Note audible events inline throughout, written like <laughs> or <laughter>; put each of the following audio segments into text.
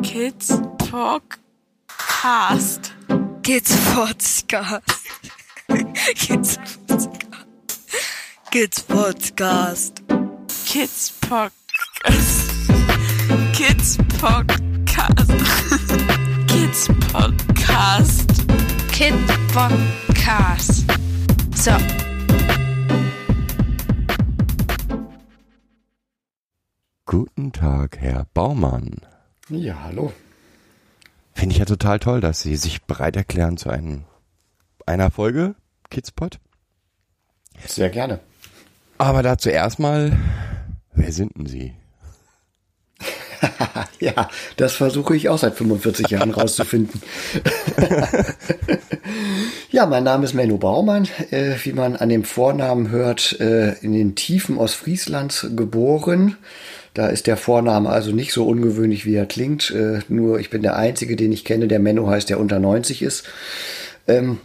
<laughs> Kids Podcast. Kids Podcast. Kids Podcast. Kids Podcast. Kids Podcast. Kids Podcast. Kids Podcast. Kid Podcast. So. Guten Tag, Herr Baumann. Ja, hallo. Finde ich ja total toll, dass Sie sich bereit erklären zu einem, einer Folge Kidspot. Sehr gerne. Aber dazu erstmal, wer sind denn Sie? <laughs> ja, das versuche ich auch seit 45 Jahren rauszufinden. <laughs> ja, mein Name ist Menno Baumann, äh, wie man an dem Vornamen hört, äh, in den Tiefen Ostfrieslands geboren. Da ist der Vorname also nicht so ungewöhnlich, wie er klingt. Äh, nur ich bin der Einzige, den ich kenne, der Menno heißt, der unter 90 ist. Ähm,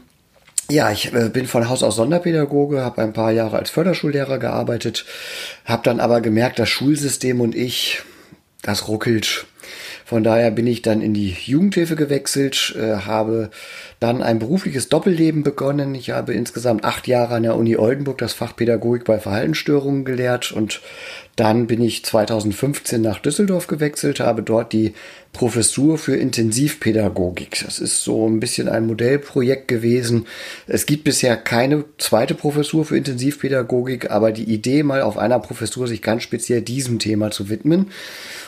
ja, ich äh, bin von Haus aus Sonderpädagoge, habe ein paar Jahre als Förderschullehrer gearbeitet, habe dann aber gemerkt, das Schulsystem und ich, das ruckelt. Von daher bin ich dann in die Jugendhilfe gewechselt, äh, habe dann ein berufliches Doppelleben begonnen. Ich habe insgesamt acht Jahre an der Uni Oldenburg das Fach Pädagogik bei Verhaltensstörungen gelehrt und dann bin ich 2015 nach Düsseldorf gewechselt, habe dort die Professur für Intensivpädagogik. Das ist so ein bisschen ein Modellprojekt gewesen. Es gibt bisher keine zweite Professur für Intensivpädagogik, aber die Idee, mal auf einer Professur sich ganz speziell diesem Thema zu widmen.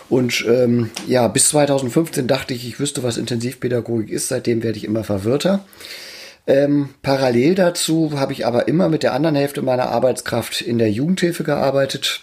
Und ähm, ja, bis 2015 dachte ich, ich wüsste, was Intensivpädagogik ist. Seitdem werde ich immer verwirrter. Ähm, parallel dazu habe ich aber immer mit der anderen Hälfte meiner Arbeitskraft in der Jugendhilfe gearbeitet.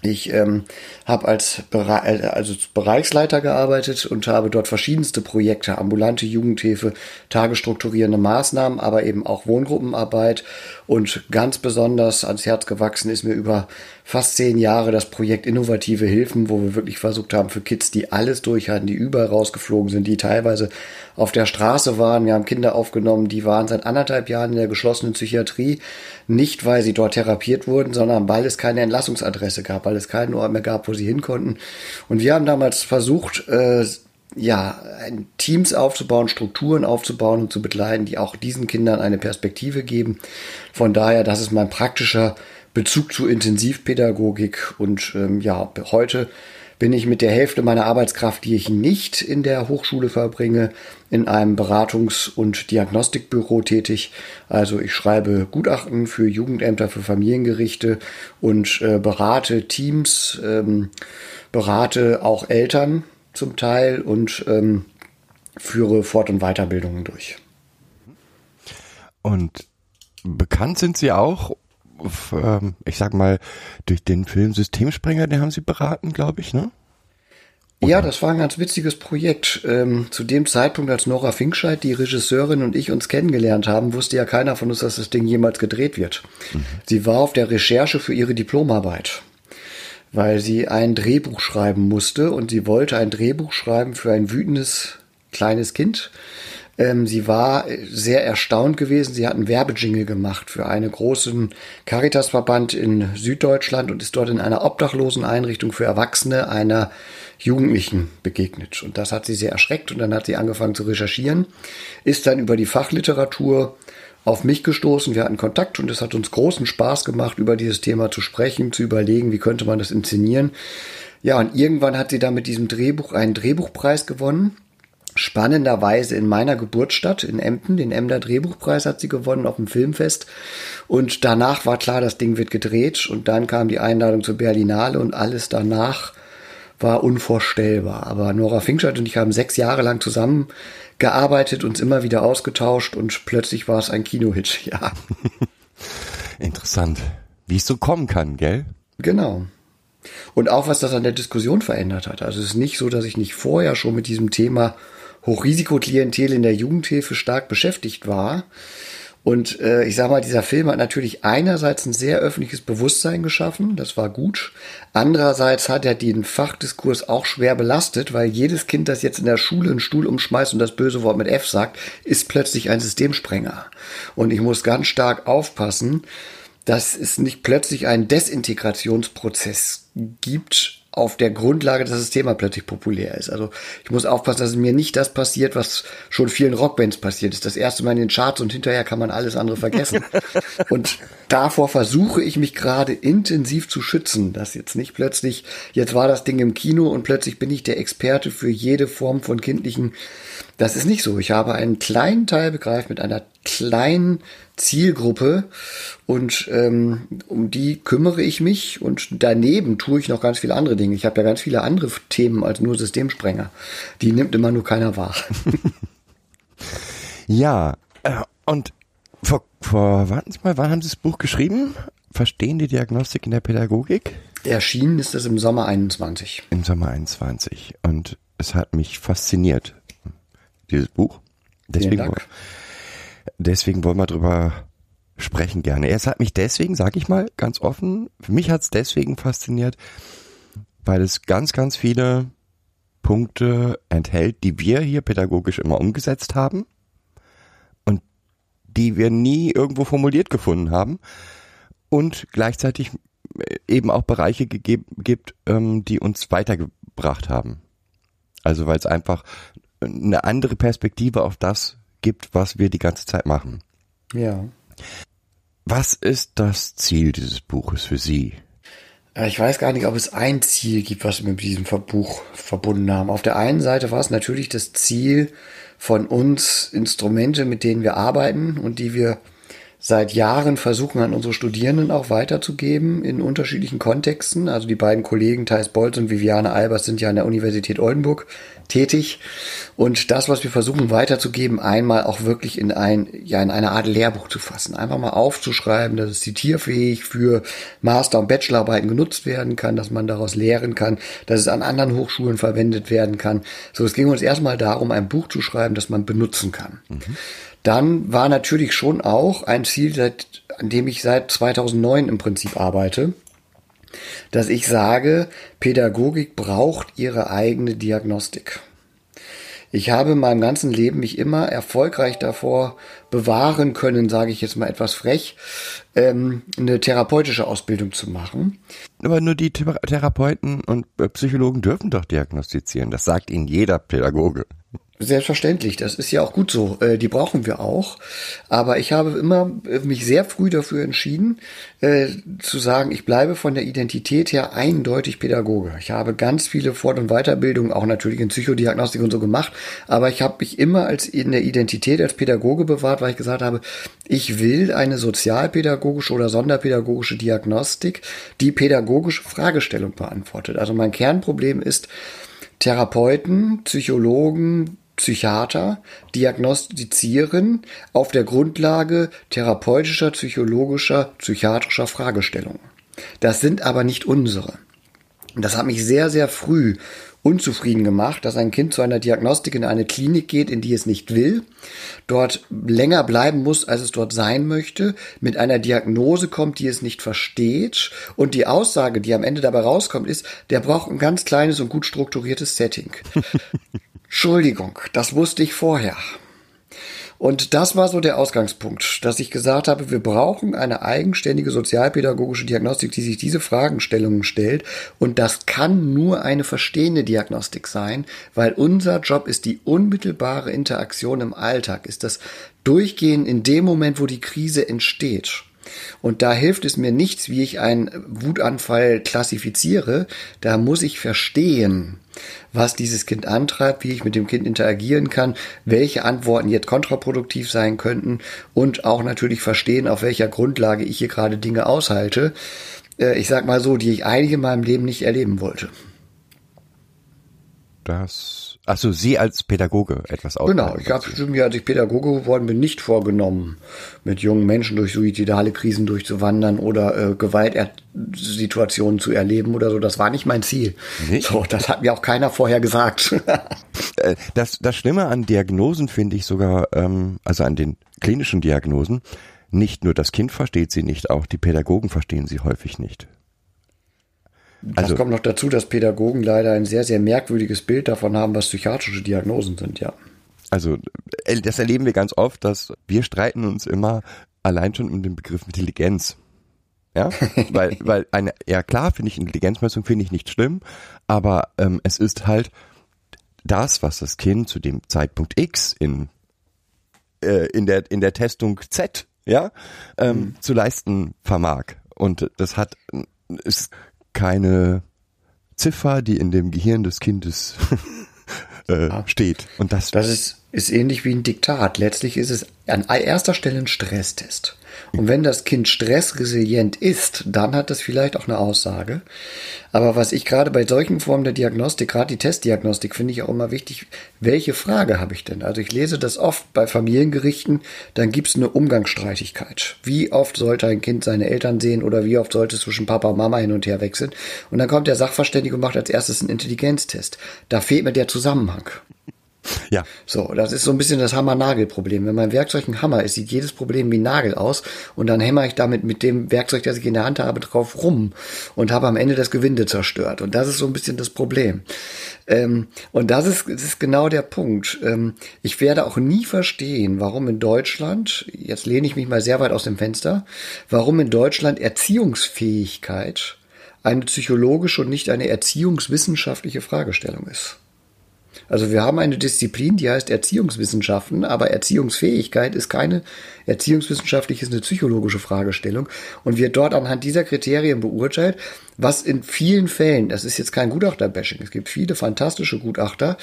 Ich ähm, habe als, Bere also als Bereichsleiter gearbeitet und habe dort verschiedenste Projekte, ambulante Jugendhilfe, tagesstrukturierende Maßnahmen, aber eben auch Wohngruppenarbeit. Und ganz besonders ans Herz gewachsen ist mir über fast zehn Jahre das Projekt Innovative Hilfen, wo wir wirklich versucht haben, für Kids, die alles durchhatten, die überall rausgeflogen sind, die teilweise auf der Straße waren. Wir haben Kinder aufgenommen, die waren seit anderthalb Jahren in der geschlossenen Psychiatrie. Nicht, weil sie dort therapiert wurden, sondern weil es keine Entlassungsadresse gab, weil es keinen Ort mehr gab, wo sie hin konnten. Und wir haben damals versucht, äh, ja, Teams aufzubauen, Strukturen aufzubauen und zu begleiten, die auch diesen Kindern eine Perspektive geben. Von daher, das ist mein praktischer Bezug zu Intensivpädagogik und ähm, ja, heute bin ich mit der Hälfte meiner Arbeitskraft, die ich nicht in der Hochschule verbringe, in einem Beratungs- und Diagnostikbüro tätig. Also ich schreibe Gutachten für Jugendämter, für Familiengerichte und äh, berate Teams, ähm, berate auch Eltern zum Teil und ähm, führe Fort- und Weiterbildungen durch. Und bekannt sind Sie auch ähm, ich sag mal, durch den Film Systemsprenger, den haben Sie beraten, glaube ich, ne? Oder? Ja, das war ein ganz witziges Projekt. Ähm, zu dem Zeitpunkt, als Nora Finkscheid, die Regisseurin und ich uns kennengelernt haben, wusste ja keiner von uns, dass das Ding jemals gedreht wird. Mhm. Sie war auf der Recherche für ihre Diplomarbeit, weil sie ein Drehbuch schreiben musste und sie wollte ein Drehbuch schreiben für ein wütendes kleines Kind, ähm, sie war sehr erstaunt gewesen. Sie hat einen Werbejingle gemacht für einen großen Caritasverband in Süddeutschland und ist dort in einer obdachlosen Einrichtung für Erwachsene einer Jugendlichen begegnet. Und das hat sie sehr erschreckt und dann hat sie angefangen zu recherchieren, ist dann über die Fachliteratur auf mich gestoßen. Wir hatten Kontakt und es hat uns großen Spaß gemacht, über dieses Thema zu sprechen, zu überlegen, wie könnte man das inszenieren. Ja, und irgendwann hat sie dann mit diesem Drehbuch einen Drehbuchpreis gewonnen spannenderweise in meiner Geburtsstadt in Emden. Den Emder Drehbuchpreis hat sie gewonnen auf dem Filmfest. Und danach war klar, das Ding wird gedreht. Und dann kam die Einladung zur Berlinale und alles danach war unvorstellbar. Aber Nora Finkscheid und ich haben sechs Jahre lang zusammengearbeitet, uns immer wieder ausgetauscht und plötzlich war es ein Kinohit, <laughs> ja. <laughs> Interessant. Wie es so kommen kann, gell? Genau. Und auch was das an der Diskussion verändert hat. Also es ist nicht so, dass ich nicht vorher schon mit diesem Thema Hochrisikoklientel in der Jugendhilfe stark beschäftigt war. Und äh, ich sage mal, dieser Film hat natürlich einerseits ein sehr öffentliches Bewusstsein geschaffen, das war gut. Andererseits hat er den Fachdiskurs auch schwer belastet, weil jedes Kind, das jetzt in der Schule einen Stuhl umschmeißt und das böse Wort mit F sagt, ist plötzlich ein Systemsprenger. Und ich muss ganz stark aufpassen, dass es nicht plötzlich einen Desintegrationsprozess gibt auf der Grundlage, dass das Thema plötzlich populär ist. Also ich muss aufpassen, dass mir nicht das passiert, was schon vielen Rockbands passiert ist. Das erste Mal in den Charts und hinterher kann man alles andere vergessen. <laughs> und davor versuche ich mich gerade intensiv zu schützen, dass jetzt nicht plötzlich, jetzt war das Ding im Kino und plötzlich bin ich der Experte für jede Form von kindlichen das ist nicht so. Ich habe einen kleinen Teil begreift mit einer kleinen Zielgruppe und ähm, um die kümmere ich mich und daneben tue ich noch ganz viele andere Dinge. Ich habe ja ganz viele andere Themen als nur Systemsprenger. Die nimmt immer nur keiner wahr. <laughs> ja, äh, und vor, vor, warten Sie mal, wann haben Sie das Buch geschrieben? Verstehen die Diagnostik in der Pädagogik? Erschienen ist es im Sommer 21. Im Sommer 21. Und es hat mich fasziniert dieses Buch. Deswegen, deswegen wollen wir drüber sprechen gerne. Es hat mich deswegen, sag ich mal, ganz offen, für mich hat es deswegen fasziniert, weil es ganz, ganz viele Punkte enthält, die wir hier pädagogisch immer umgesetzt haben und die wir nie irgendwo formuliert gefunden haben und gleichzeitig eben auch Bereiche gegeben, gibt, ähm, die uns weitergebracht haben. Also weil es einfach eine andere Perspektive auf das gibt, was wir die ganze Zeit machen. Ja. Was ist das Ziel dieses Buches für Sie? Äh, ich weiß gar nicht, ob es ein Ziel gibt, was wir mit diesem Buch verbunden haben. Auf der einen Seite war es natürlich das Ziel von uns, Instrumente, mit denen wir arbeiten und die wir seit Jahren versuchen an unsere Studierenden auch weiterzugeben in unterschiedlichen Kontexten. Also die beiden Kollegen Thais Bolz und Viviane Albers sind ja an der Universität Oldenburg tätig. Und das, was wir versuchen weiterzugeben, einmal auch wirklich in ein, ja, in eine Art Lehrbuch zu fassen. Einfach mal aufzuschreiben, dass es zitierfähig für Master- und Bachelorarbeiten genutzt werden kann, dass man daraus lehren kann, dass es an anderen Hochschulen verwendet werden kann. So, es ging uns erstmal darum, ein Buch zu schreiben, das man benutzen kann. Mhm. Dann war natürlich schon auch ein Ziel, seit, an dem ich seit 2009 im Prinzip arbeite, dass ich sage, Pädagogik braucht ihre eigene Diagnostik. Ich habe in meinem ganzen Leben mich immer erfolgreich davor bewahren können, sage ich jetzt mal etwas frech, ähm, eine therapeutische Ausbildung zu machen. Aber nur die Therapeuten und Psychologen dürfen doch diagnostizieren. Das sagt Ihnen jeder Pädagoge. Selbstverständlich, das ist ja auch gut so. Äh, die brauchen wir auch. Aber ich habe immer äh, mich sehr früh dafür entschieden, äh, zu sagen, ich bleibe von der Identität her eindeutig Pädagoge. Ich habe ganz viele Fort- und Weiterbildungen, auch natürlich in Psychodiagnostik und so gemacht. Aber ich habe mich immer als in der Identität als Pädagoge bewahrt, weil ich gesagt habe, ich will eine sozialpädagogische oder sonderpädagogische Diagnostik, die pädagogische Fragestellung beantwortet. Also mein Kernproblem ist, Therapeuten, Psychologen, Psychiater diagnostizieren auf der Grundlage therapeutischer, psychologischer, psychiatrischer Fragestellungen. Das sind aber nicht unsere. Das hat mich sehr, sehr früh unzufrieden gemacht, dass ein Kind zu einer Diagnostik in eine Klinik geht, in die es nicht will, dort länger bleiben muss, als es dort sein möchte, mit einer Diagnose kommt, die es nicht versteht und die Aussage, die am Ende dabei rauskommt, ist, der braucht ein ganz kleines und gut strukturiertes Setting. Entschuldigung, das wusste ich vorher. Und das war so der Ausgangspunkt, dass ich gesagt habe, wir brauchen eine eigenständige sozialpädagogische Diagnostik, die sich diese Fragestellungen stellt. Und das kann nur eine verstehende Diagnostik sein, weil unser Job ist die unmittelbare Interaktion im Alltag, ist das Durchgehen in dem Moment, wo die Krise entsteht. Und da hilft es mir nichts, wie ich einen Wutanfall klassifiziere. Da muss ich verstehen, was dieses Kind antreibt, wie ich mit dem Kind interagieren kann, welche Antworten jetzt kontraproduktiv sein könnten und auch natürlich verstehen, auf welcher Grundlage ich hier gerade Dinge aushalte. Äh, ich sag mal so, die ich eigentlich in meinem Leben nicht erleben wollte. Das Achso, Sie als Pädagoge etwas aus. Genau, ich habe mir, als ich Pädagoge geworden bin, nicht vorgenommen, mit jungen Menschen durch suizidale Krisen durchzuwandern oder äh, Gewaltsituationen zu erleben oder so. Das war nicht mein Ziel. Nicht? So, das hat mir auch keiner vorher gesagt. <laughs> Äh, das, das Schlimme an Diagnosen finde ich sogar, ähm, also an den klinischen Diagnosen, nicht nur das Kind versteht sie nicht, auch die Pädagogen verstehen sie häufig nicht. Das also, kommt noch dazu, dass Pädagogen leider ein sehr, sehr merkwürdiges Bild davon haben, was psychiatrische Diagnosen sind, ja. Also äh, das erleben wir ganz oft, dass wir streiten uns immer allein schon um den Begriff Intelligenz. Ja, <laughs> weil, weil eine, ja klar, finde ich Intelligenzmessung finde ich nicht schlimm, aber ähm, es ist halt das, was das Kind zu dem Zeitpunkt X in äh, in der in der Testung Z ja ähm, mhm. zu leisten vermag und das hat ist keine Ziffer, die in dem Gehirn des Kindes <laughs> äh, steht und das das ist ist ähnlich wie ein Diktat. Letztlich ist es an erster Stelle ein Stresstest. Und wenn das Kind stressresilient ist, dann hat das vielleicht auch eine Aussage. Aber was ich gerade bei solchen Formen der Diagnostik, gerade die Testdiagnostik, finde ich auch immer wichtig, welche Frage habe ich denn? Also ich lese das oft bei Familiengerichten, dann gibt es eine Umgangsstreitigkeit. Wie oft sollte ein Kind seine Eltern sehen oder wie oft sollte es zwischen Papa und Mama hin und her wechseln? Und dann kommt der Sachverständige und macht als erstes einen Intelligenztest. Da fehlt mir der Zusammenhang. Ja. So, das ist so ein bisschen das Hammer-Nagel-Problem. Wenn mein Werkzeug ein Hammer ist, sieht jedes Problem wie Nagel aus und dann hämmer ich damit mit dem Werkzeug, das ich in der Hand habe, drauf rum und habe am Ende das Gewinde zerstört. Und das ist so ein bisschen das Problem. Ähm, und das ist, das ist genau der Punkt. Ähm, ich werde auch nie verstehen, warum in Deutschland, jetzt lehne ich mich mal sehr weit aus dem Fenster, warum in Deutschland Erziehungsfähigkeit eine psychologische und nicht eine erziehungswissenschaftliche Fragestellung ist. Also wir haben eine Disziplin, die heißt Erziehungswissenschaften, aber Erziehungsfähigkeit ist keine erziehungswissenschaftliche, ist eine psychologische Fragestellung. Und wird dort anhand dieser Kriterien beurteilt, was in vielen Fällen, das ist jetzt kein Gutachterbashing, es gibt viele fantastische Gutachter,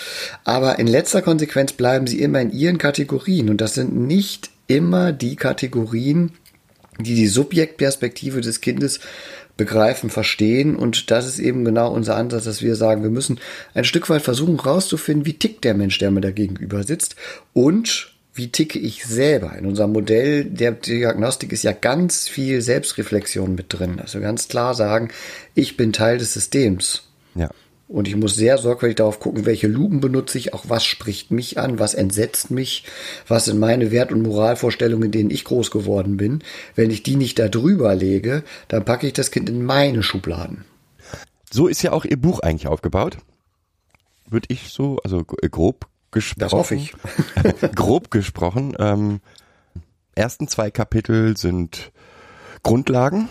aber in letzter Konsequenz bleiben sie immer in ihren Kategorien. Und das sind nicht immer die Kategorien, die die Subjektperspektive des Kindes begreifen, verstehen. Und das ist eben genau unser Ansatz, dass wir sagen, wir müssen ein Stück weit versuchen rauszufinden, wie tickt der Mensch, der mir da gegenüber sitzt und wie ticke ich selber. In unserem Modell der Diagnostik ist ja ganz viel Selbstreflexion mit drin. Also ganz klar sagen, ich bin Teil des Systems. Ja. Und ich muss sehr sorgfältig darauf gucken, welche Lupen benutze ich, auch was spricht mich an, was entsetzt mich, was sind meine Wert- und Moralvorstellungen, in denen ich groß geworden bin. Wenn ich die nicht da drüber lege, dann packe ich das Kind in meine Schubladen. So ist ja auch Ihr Buch eigentlich aufgebaut. Würde ich so, also grob gesprochen. Das hoffe ich. <laughs> grob gesprochen. Ähm, ersten zwei Kapitel sind Grundlagen.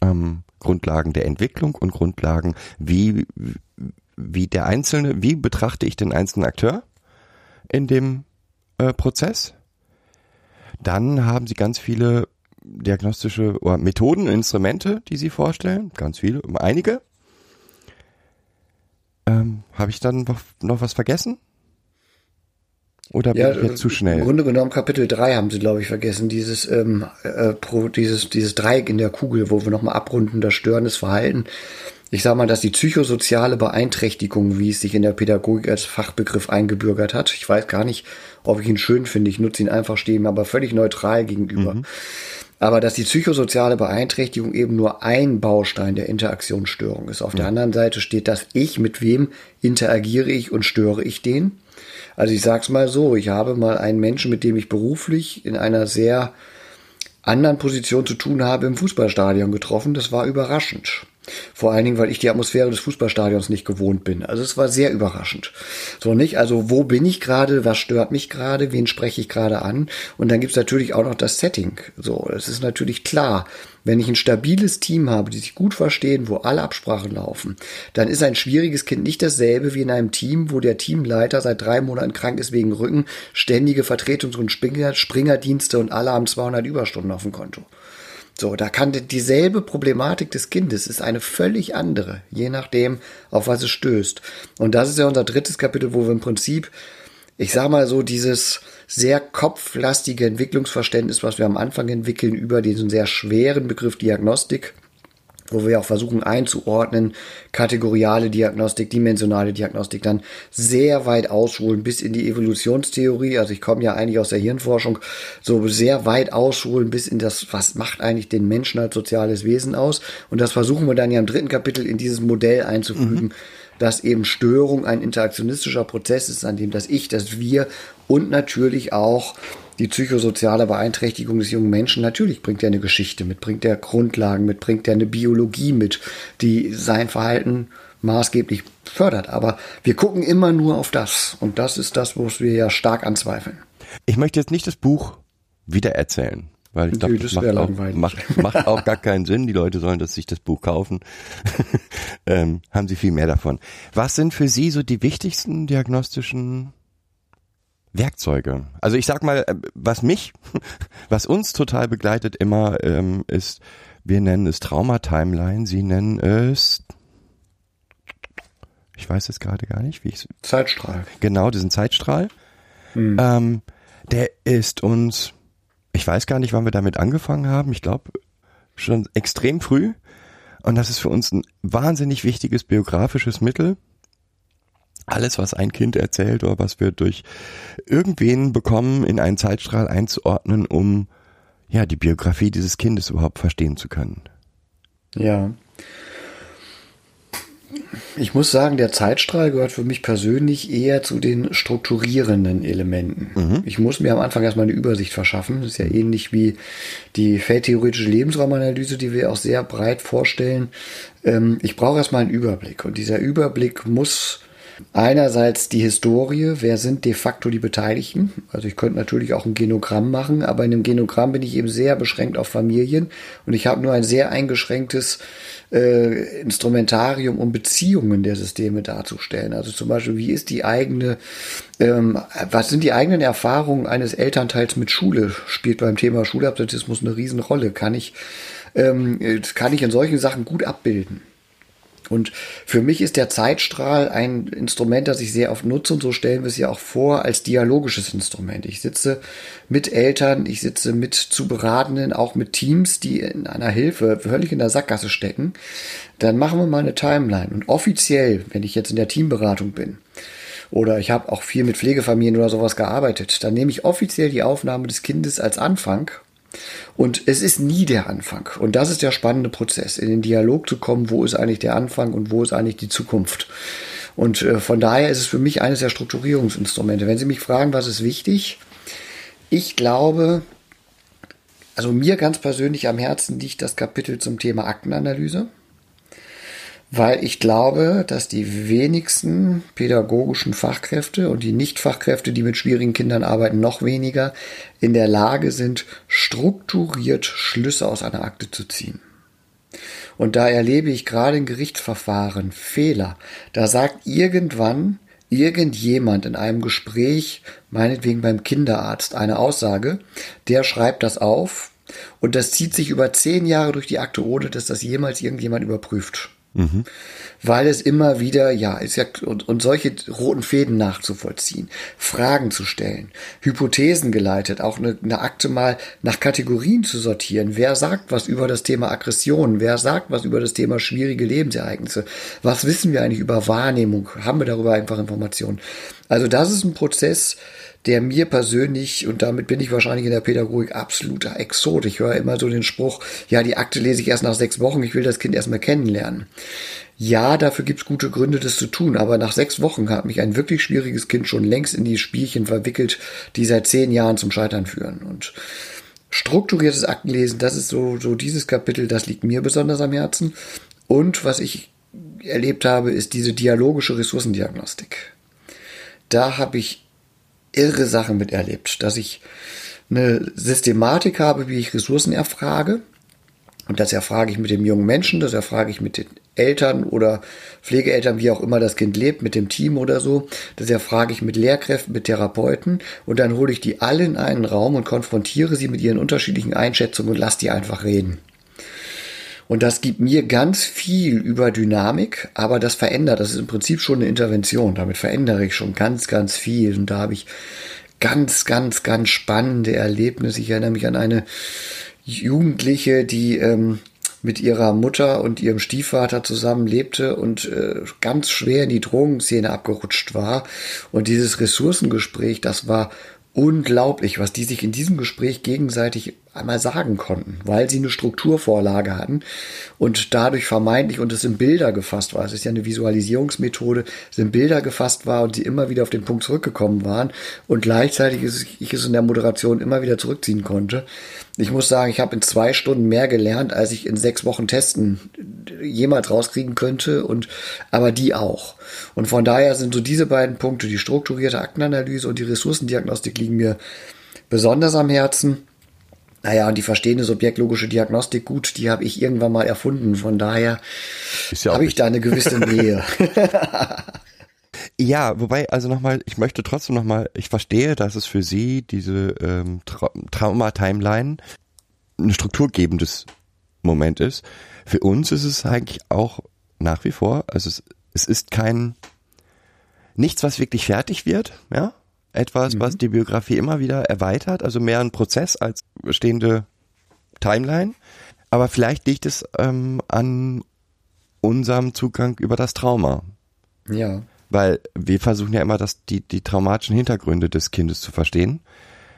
Ähm, Grundlagen der Entwicklung und Grundlagen, wie, wie der einzelne, wie betrachte ich den einzelnen Akteur in dem äh, Prozess. Dann haben sie ganz viele diagnostische oder Methoden, Instrumente, die sie vorstellen, ganz viele, einige. Ähm, Habe ich dann noch, noch was vergessen? Oder bin ja, ich jetzt zu schnell? Im Grunde genommen Kapitel 3 haben sie, glaube ich, vergessen. Dieses, ähm, äh, pro, dieses, dieses Dreieck in der Kugel, wo wir nochmal abrunden, das störendes Verhalten. Ich sage mal, dass die psychosoziale Beeinträchtigung, wie es sich in der Pädagogik als Fachbegriff eingebürgert hat, ich weiß gar nicht, ob ich ihn schön finde, ich nutze ihn einfach stehen, aber völlig neutral gegenüber. Mhm. Aber dass die psychosoziale Beeinträchtigung eben nur ein Baustein der Interaktionsstörung ist. Auf mhm. der anderen Seite steht das Ich, mit wem interagiere ich und störe ich den? Also ich sag's mal so, ich habe mal einen Menschen, mit dem ich beruflich in einer sehr anderen Position zu tun habe, im Fußballstadion getroffen. Das war überraschend. Vor allen Dingen, weil ich die Atmosphäre des Fußballstadions nicht gewohnt bin. Also es war sehr überraschend. So nicht, also wo bin ich gerade, was stört mich gerade, wen spreche ich gerade an? Und dann gibt's natürlich auch noch das Setting. So, es ist natürlich klar, wenn ich ein stabiles Team habe, die sich gut verstehen, wo alle Absprachen laufen, dann ist ein schwieriges Kind nicht dasselbe wie in einem Team, wo der Teamleiter seit drei Monaten krank ist wegen Rücken, ständige Vertretungs- und Springerdienste und alle haben 200 Überstunden auf dem Konto. So, da kann dieselbe Problematik des Kindes ist eine völlig andere, je nachdem, auf was es stößt. Und das ist ja unser drittes Kapitel, wo wir im Prinzip, ich sag mal so, dieses sehr kopflastige Entwicklungsverständnis, was wir am Anfang entwickeln, über diesen sehr schweren Begriff Diagnostik, wo wir auch versuchen einzuordnen, kategoriale Diagnostik, dimensionale Diagnostik, dann sehr weit ausholen bis in die Evolutionstheorie. Also ich komme ja eigentlich aus der Hirnforschung, so sehr weit ausholen bis in das, was macht eigentlich den Menschen als soziales Wesen aus. Und das versuchen wir dann ja im dritten Kapitel in dieses Modell einzufügen. Mhm dass eben Störung ein interaktionistischer Prozess ist, an dem das Ich, das Wir und natürlich auch die psychosoziale Beeinträchtigung des jungen Menschen, natürlich bringt er eine Geschichte mit, bringt er Grundlagen mit, bringt er eine Biologie mit, die sein Verhalten maßgeblich fördert. Aber wir gucken immer nur auf das. Und das ist das, was wir ja stark anzweifeln. Ich möchte jetzt nicht das Buch wiedererzählen. Weil ich glaube, das, macht, auch, macht, macht auch gar keinen Sinn. Die Leute sollen das, sich das Buch kaufen. <laughs> ähm, haben sie viel mehr davon. Was sind für Sie so die wichtigsten diagnostischen Werkzeuge? Also ich sag mal, äh, was mich, <laughs> was uns total begleitet immer, ähm, ist, wir nennen es Trauma-Timeline, Sie nennen es ich weiß es gerade gar nicht, wie ich Zeitstrahl. Genau, diesen Zeitstrahl. Mhm. Ähm, der ist uns ich weiß gar nicht, wann wir damit angefangen haben. Ich glaube schon extrem früh. Und das ist für uns ein wahnsinnig wichtiges biografisches Mittel. Alles, was ein Kind erzählt oder was wir durch irgendwen bekommen, in einen Zeitstrahl einzuordnen, um ja die Biografie dieses Kindes überhaupt verstehen zu können. Ja. Ich muss sagen, der Zeitstrahl gehört für mich persönlich eher zu den strukturierenden Elementen. Mhm. Ich muss mir am Anfang erstmal eine Übersicht verschaffen. Das ist ja ähnlich wie die feldtheoretische Lebensraumanalyse, die wir auch sehr breit vorstellen. Ähm, ich brauche erstmal einen Überblick und dieser Überblick muss Einerseits die Historie, wer sind de facto die Beteiligten? Also ich könnte natürlich auch ein Genogramm machen, aber in einem Genogramm bin ich eben sehr beschränkt auf Familien und ich habe nur ein sehr eingeschränktes äh, Instrumentarium, um Beziehungen der Systeme darzustellen. Also zum Beispiel, wie ist die eigene, ähm, was sind die eigenen Erfahrungen eines Elternteils mit Schule? Spielt beim Thema Schulabsentismus eine Riesenrolle. Kann ich, ähm, kann ich in solchen Sachen gut abbilden? Und für mich ist der Zeitstrahl ein Instrument, das ich sehr oft nutze und so stellen wir es ja auch vor als dialogisches Instrument. Ich sitze mit Eltern, ich sitze mit zu Beratenden, auch mit Teams, die in einer Hilfe völlig in der Sackgasse stecken. Dann machen wir mal eine Timeline. Und offiziell, wenn ich jetzt in der Teamberatung bin, oder ich habe auch viel mit Pflegefamilien oder sowas gearbeitet, dann nehme ich offiziell die Aufnahme des Kindes als Anfang und es ist nie der Anfang. Und das ist der spannende Prozess, in den Dialog zu kommen, wo ist eigentlich der Anfang und wo ist eigentlich die Zukunft. Und äh, von daher ist es für mich eines der Strukturierungsinstrumente. Wenn Sie mich fragen, was ist wichtig, ich glaube, also mir ganz persönlich am Herzen liegt das Kapitel zum Thema Aktenanalyse weil ich glaube, dass die wenigsten pädagogischen Fachkräfte und die Nicht-Fachkräfte, die mit schwierigen Kindern arbeiten, noch weniger in der Lage sind, strukturiert Schlüsse aus einer Akte zu ziehen. Und da erlebe ich gerade in Gerichtsverfahren Fehler. Da sagt irgendwann irgendjemand in einem Gespräch, meinetwegen beim Kinderarzt, eine Aussage, der schreibt das auf und das zieht sich über zehn Jahre durch die Akte, ohne dass das jemals irgendjemand überprüft. Mhm. Weil es immer wieder, ja, ist ja, und, und solche roten Fäden nachzuvollziehen, Fragen zu stellen, Hypothesen geleitet, auch eine, eine Akte mal nach Kategorien zu sortieren. Wer sagt was über das Thema Aggression? Wer sagt was über das Thema schwierige Lebensereignisse? Was wissen wir eigentlich über Wahrnehmung? Haben wir darüber einfach Informationen? Also das ist ein Prozess, der mir persönlich, und damit bin ich wahrscheinlich in der Pädagogik absoluter Exot. Ich höre immer so den Spruch, ja, die Akte lese ich erst nach sechs Wochen, ich will das Kind erstmal kennenlernen. Ja, dafür gibt's gute Gründe, das zu tun, aber nach sechs Wochen hat mich ein wirklich schwieriges Kind schon längst in die Spielchen verwickelt, die seit zehn Jahren zum Scheitern führen. Und strukturiertes Aktenlesen, das ist so, so dieses Kapitel, das liegt mir besonders am Herzen. Und was ich erlebt habe, ist diese dialogische Ressourcendiagnostik. Da habe ich irre Sachen miterlebt, dass ich eine Systematik habe, wie ich Ressourcen erfrage. Und das erfrage ich mit dem jungen Menschen, das erfrage ich mit den Eltern oder Pflegeeltern, wie auch immer das Kind lebt, mit dem Team oder so. Das erfrage ich mit Lehrkräften, mit Therapeuten. Und dann hole ich die alle in einen Raum und konfrontiere sie mit ihren unterschiedlichen Einschätzungen und lasse die einfach reden. Und das gibt mir ganz viel über Dynamik, aber das verändert, das ist im Prinzip schon eine Intervention. Damit verändere ich schon ganz, ganz viel. Und da habe ich ganz, ganz, ganz spannende Erlebnisse. Ich erinnere mich an eine Jugendliche, die ähm, mit ihrer Mutter und ihrem Stiefvater zusammen lebte und äh, ganz schwer in die Drogenszene abgerutscht war. Und dieses Ressourcengespräch, das war unglaublich, was die sich in diesem Gespräch gegenseitig einmal sagen konnten, weil sie eine Strukturvorlage hatten und dadurch vermeintlich, und es in Bilder gefasst war, es ist ja eine Visualisierungsmethode, es in Bilder gefasst war und sie immer wieder auf den Punkt zurückgekommen waren und gleichzeitig ich es in der Moderation immer wieder zurückziehen konnte. Ich muss sagen, ich habe in zwei Stunden mehr gelernt, als ich in sechs Wochen Testen jemals rauskriegen könnte und aber die auch. Und von daher sind so diese beiden Punkte, die strukturierte Aktenanalyse und die Ressourcendiagnostik liegen mir besonders am Herzen. Naja, und die verstehende subjektlogische Diagnostik, gut, die habe ich irgendwann mal erfunden. Von daher ja habe ich da eine gewisse <laughs> Nähe. ja, wobei, also nochmal, ich möchte trotzdem nochmal, ich verstehe, dass es für Sie diese ähm, Tra Trauma-Timeline ein strukturgebendes Moment ist. Für uns ist es eigentlich auch nach wie vor, also es, es ist kein, nichts, was wirklich fertig wird, ja, etwas, mhm. was die Biografie immer wieder erweitert, also mehr ein Prozess als bestehende Timeline. Aber vielleicht liegt es ähm, an unserem Zugang über das Trauma. Ja. Weil wir versuchen ja immer, das, die, die traumatischen Hintergründe des Kindes zu verstehen.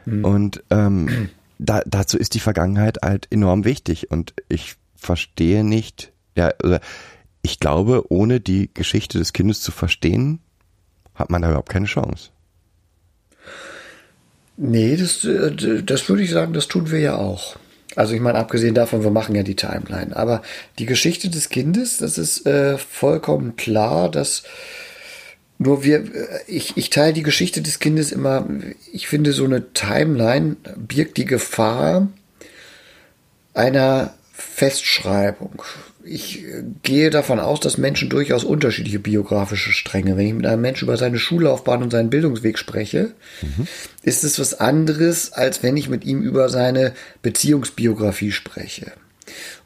Mhm. Und ähm, <clears throat> da, dazu ist die Vergangenheit halt enorm wichtig. Und ich verstehe nicht, ja, oder ich glaube, ohne die Geschichte des Kindes zu verstehen, hat man da überhaupt keine Chance. Nee, das, äh, das würde ich sagen, das tun wir ja auch. Also ich meine, abgesehen davon, wir machen ja die Timeline. Aber die Geschichte des Kindes, das ist äh, vollkommen klar, dass nur wir, äh, ich, ich teile die Geschichte des Kindes immer, ich finde, so eine Timeline birgt die Gefahr einer Festschreibung ich äh, gehe davon aus, dass Menschen durchaus unterschiedliche biografische Stränge. Wenn ich mit einem Menschen über seine Schullaufbahn und seinen Bildungsweg spreche, mhm. ist es was anderes, als wenn ich mit ihm über seine Beziehungsbiografie spreche.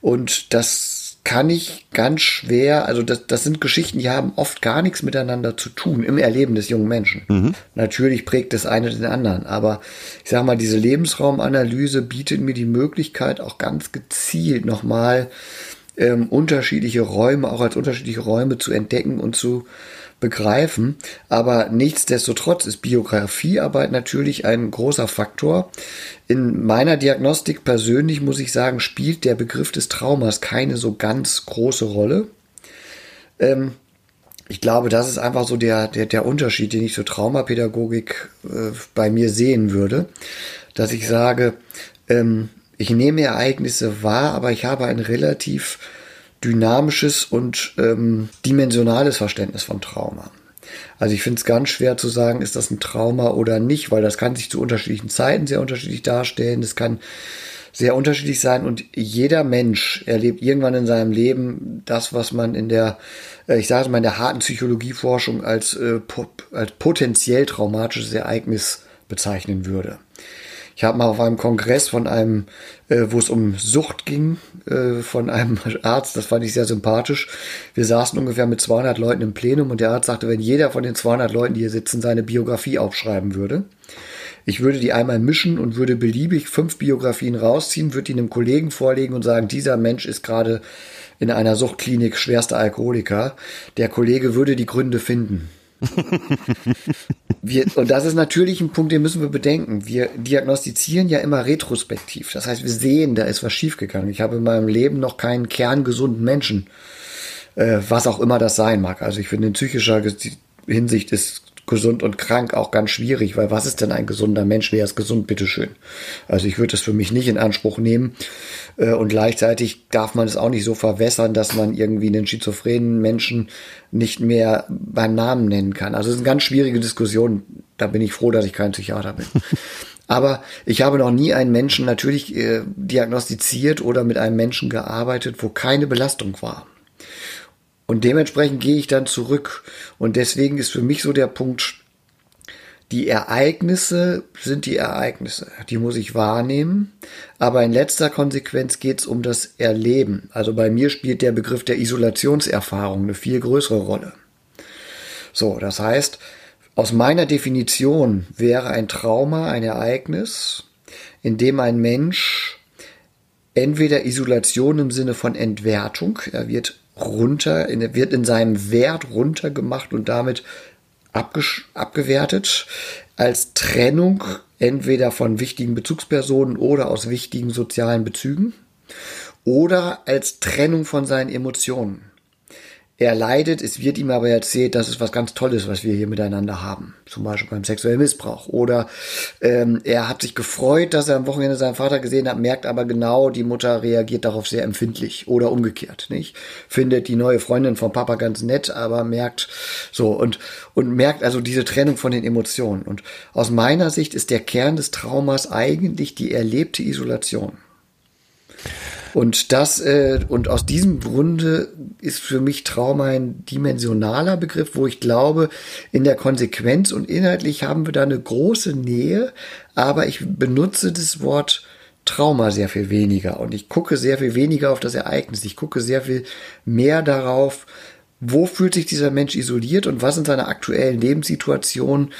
Und das kann ich ganz schwer, also das, das sind Geschichten, die haben oft gar nichts miteinander zu tun im Erleben des jungen Menschen. Mhm. Natürlich prägt das eine den anderen, aber ich sage mal, diese Lebensraumanalyse bietet mir die Möglichkeit, auch ganz gezielt nochmal ähm, unterschiedliche Räume auch als unterschiedliche Räume zu entdecken und zu begreifen. Aber nichtsdestotrotz ist Biografiearbeit natürlich ein großer Faktor. In meiner Diagnostik persönlich muss ich sagen, spielt der Begriff des Traumas keine so ganz große Rolle. Ähm, ich glaube, das ist einfach so der, der, der Unterschied, den ich zur Traumapädagogik äh, bei mir sehen würde, dass ich sage, ähm, ich nehme Ereignisse wahr, aber ich habe ein relativ dynamisches und ähm, dimensionales Verständnis von Trauma. Also ich finde es ganz schwer zu sagen, ist das ein Trauma oder nicht, weil das kann sich zu unterschiedlichen Zeiten sehr unterschiedlich darstellen. Das kann sehr unterschiedlich sein und jeder Mensch erlebt irgendwann in seinem Leben das, was man in der, äh, ich sage mal, in der harten Psychologieforschung als, äh, als potenziell traumatisches Ereignis bezeichnen würde. Ich habe mal auf einem Kongress von einem, äh, wo es um Sucht ging, äh, von einem <laughs> Arzt, das fand ich sehr sympathisch. Wir saßen ungefähr mit 200 Leuten im Plenum und der Arzt sagte, wenn jeder von den 200 Leuten, die hier sitzen, seine Biografie aufschreiben würde, ich würde die einmal mischen und würde beliebig fünf Biografien rausziehen, würde die einem Kollegen vorlegen und sagen, dieser Mensch ist gerade in einer Suchtklinik schwerster Alkoholiker. Der Kollege würde die Gründe finden. Wir, und das ist natürlich ein Punkt, den müssen wir bedenken. Wir diagnostizieren ja immer retrospektiv. Das heißt, wir sehen, da ist was schiefgegangen. Ich habe in meinem Leben noch keinen kerngesunden Menschen, äh, was auch immer das sein mag. Also ich finde, in psychischer Hinsicht ist gesund und krank auch ganz schwierig, weil was ist denn ein gesunder Mensch? Wer ist gesund? Bitteschön. Also ich würde es für mich nicht in Anspruch nehmen. Äh, und gleichzeitig darf man es auch nicht so verwässern, dass man irgendwie einen schizophrenen Menschen nicht mehr beim Namen nennen kann. Also es ist eine ganz schwierige Diskussion. Da bin ich froh, dass ich kein Psychiater bin. <laughs> Aber ich habe noch nie einen Menschen natürlich äh, diagnostiziert oder mit einem Menschen gearbeitet, wo keine Belastung war. Und dementsprechend gehe ich dann zurück. Und deswegen ist für mich so der Punkt, die Ereignisse sind die Ereignisse. Die muss ich wahrnehmen. Aber in letzter Konsequenz geht es um das Erleben. Also bei mir spielt der Begriff der Isolationserfahrung eine viel größere Rolle. So, das heißt, aus meiner Definition wäre ein Trauma ein Ereignis, in dem ein Mensch entweder Isolation im Sinne von Entwertung, er wird runter, wird in seinem Wert runtergemacht und damit abgewertet als Trennung entweder von wichtigen Bezugspersonen oder aus wichtigen sozialen Bezügen oder als Trennung von seinen Emotionen. Er leidet, es wird ihm aber erzählt, das ist was ganz Tolles, was wir hier miteinander haben. Zum Beispiel beim sexuellen Missbrauch. Oder ähm, er hat sich gefreut, dass er am Wochenende seinen Vater gesehen hat, merkt aber genau, die Mutter reagiert darauf sehr empfindlich. Oder umgekehrt, nicht? Findet die neue Freundin vom Papa ganz nett, aber merkt so und, und merkt also diese Trennung von den Emotionen. Und aus meiner Sicht ist der Kern des Traumas eigentlich die erlebte Isolation. Und das, äh, und aus diesem Grunde ist für mich Trauma ein dimensionaler Begriff, wo ich glaube, in der Konsequenz und inhaltlich haben wir da eine große Nähe, aber ich benutze das Wort Trauma sehr viel weniger und ich gucke sehr viel weniger auf das Ereignis. Ich gucke sehr viel mehr darauf, wo fühlt sich dieser Mensch isoliert und was in seiner aktuellen Lebenssituation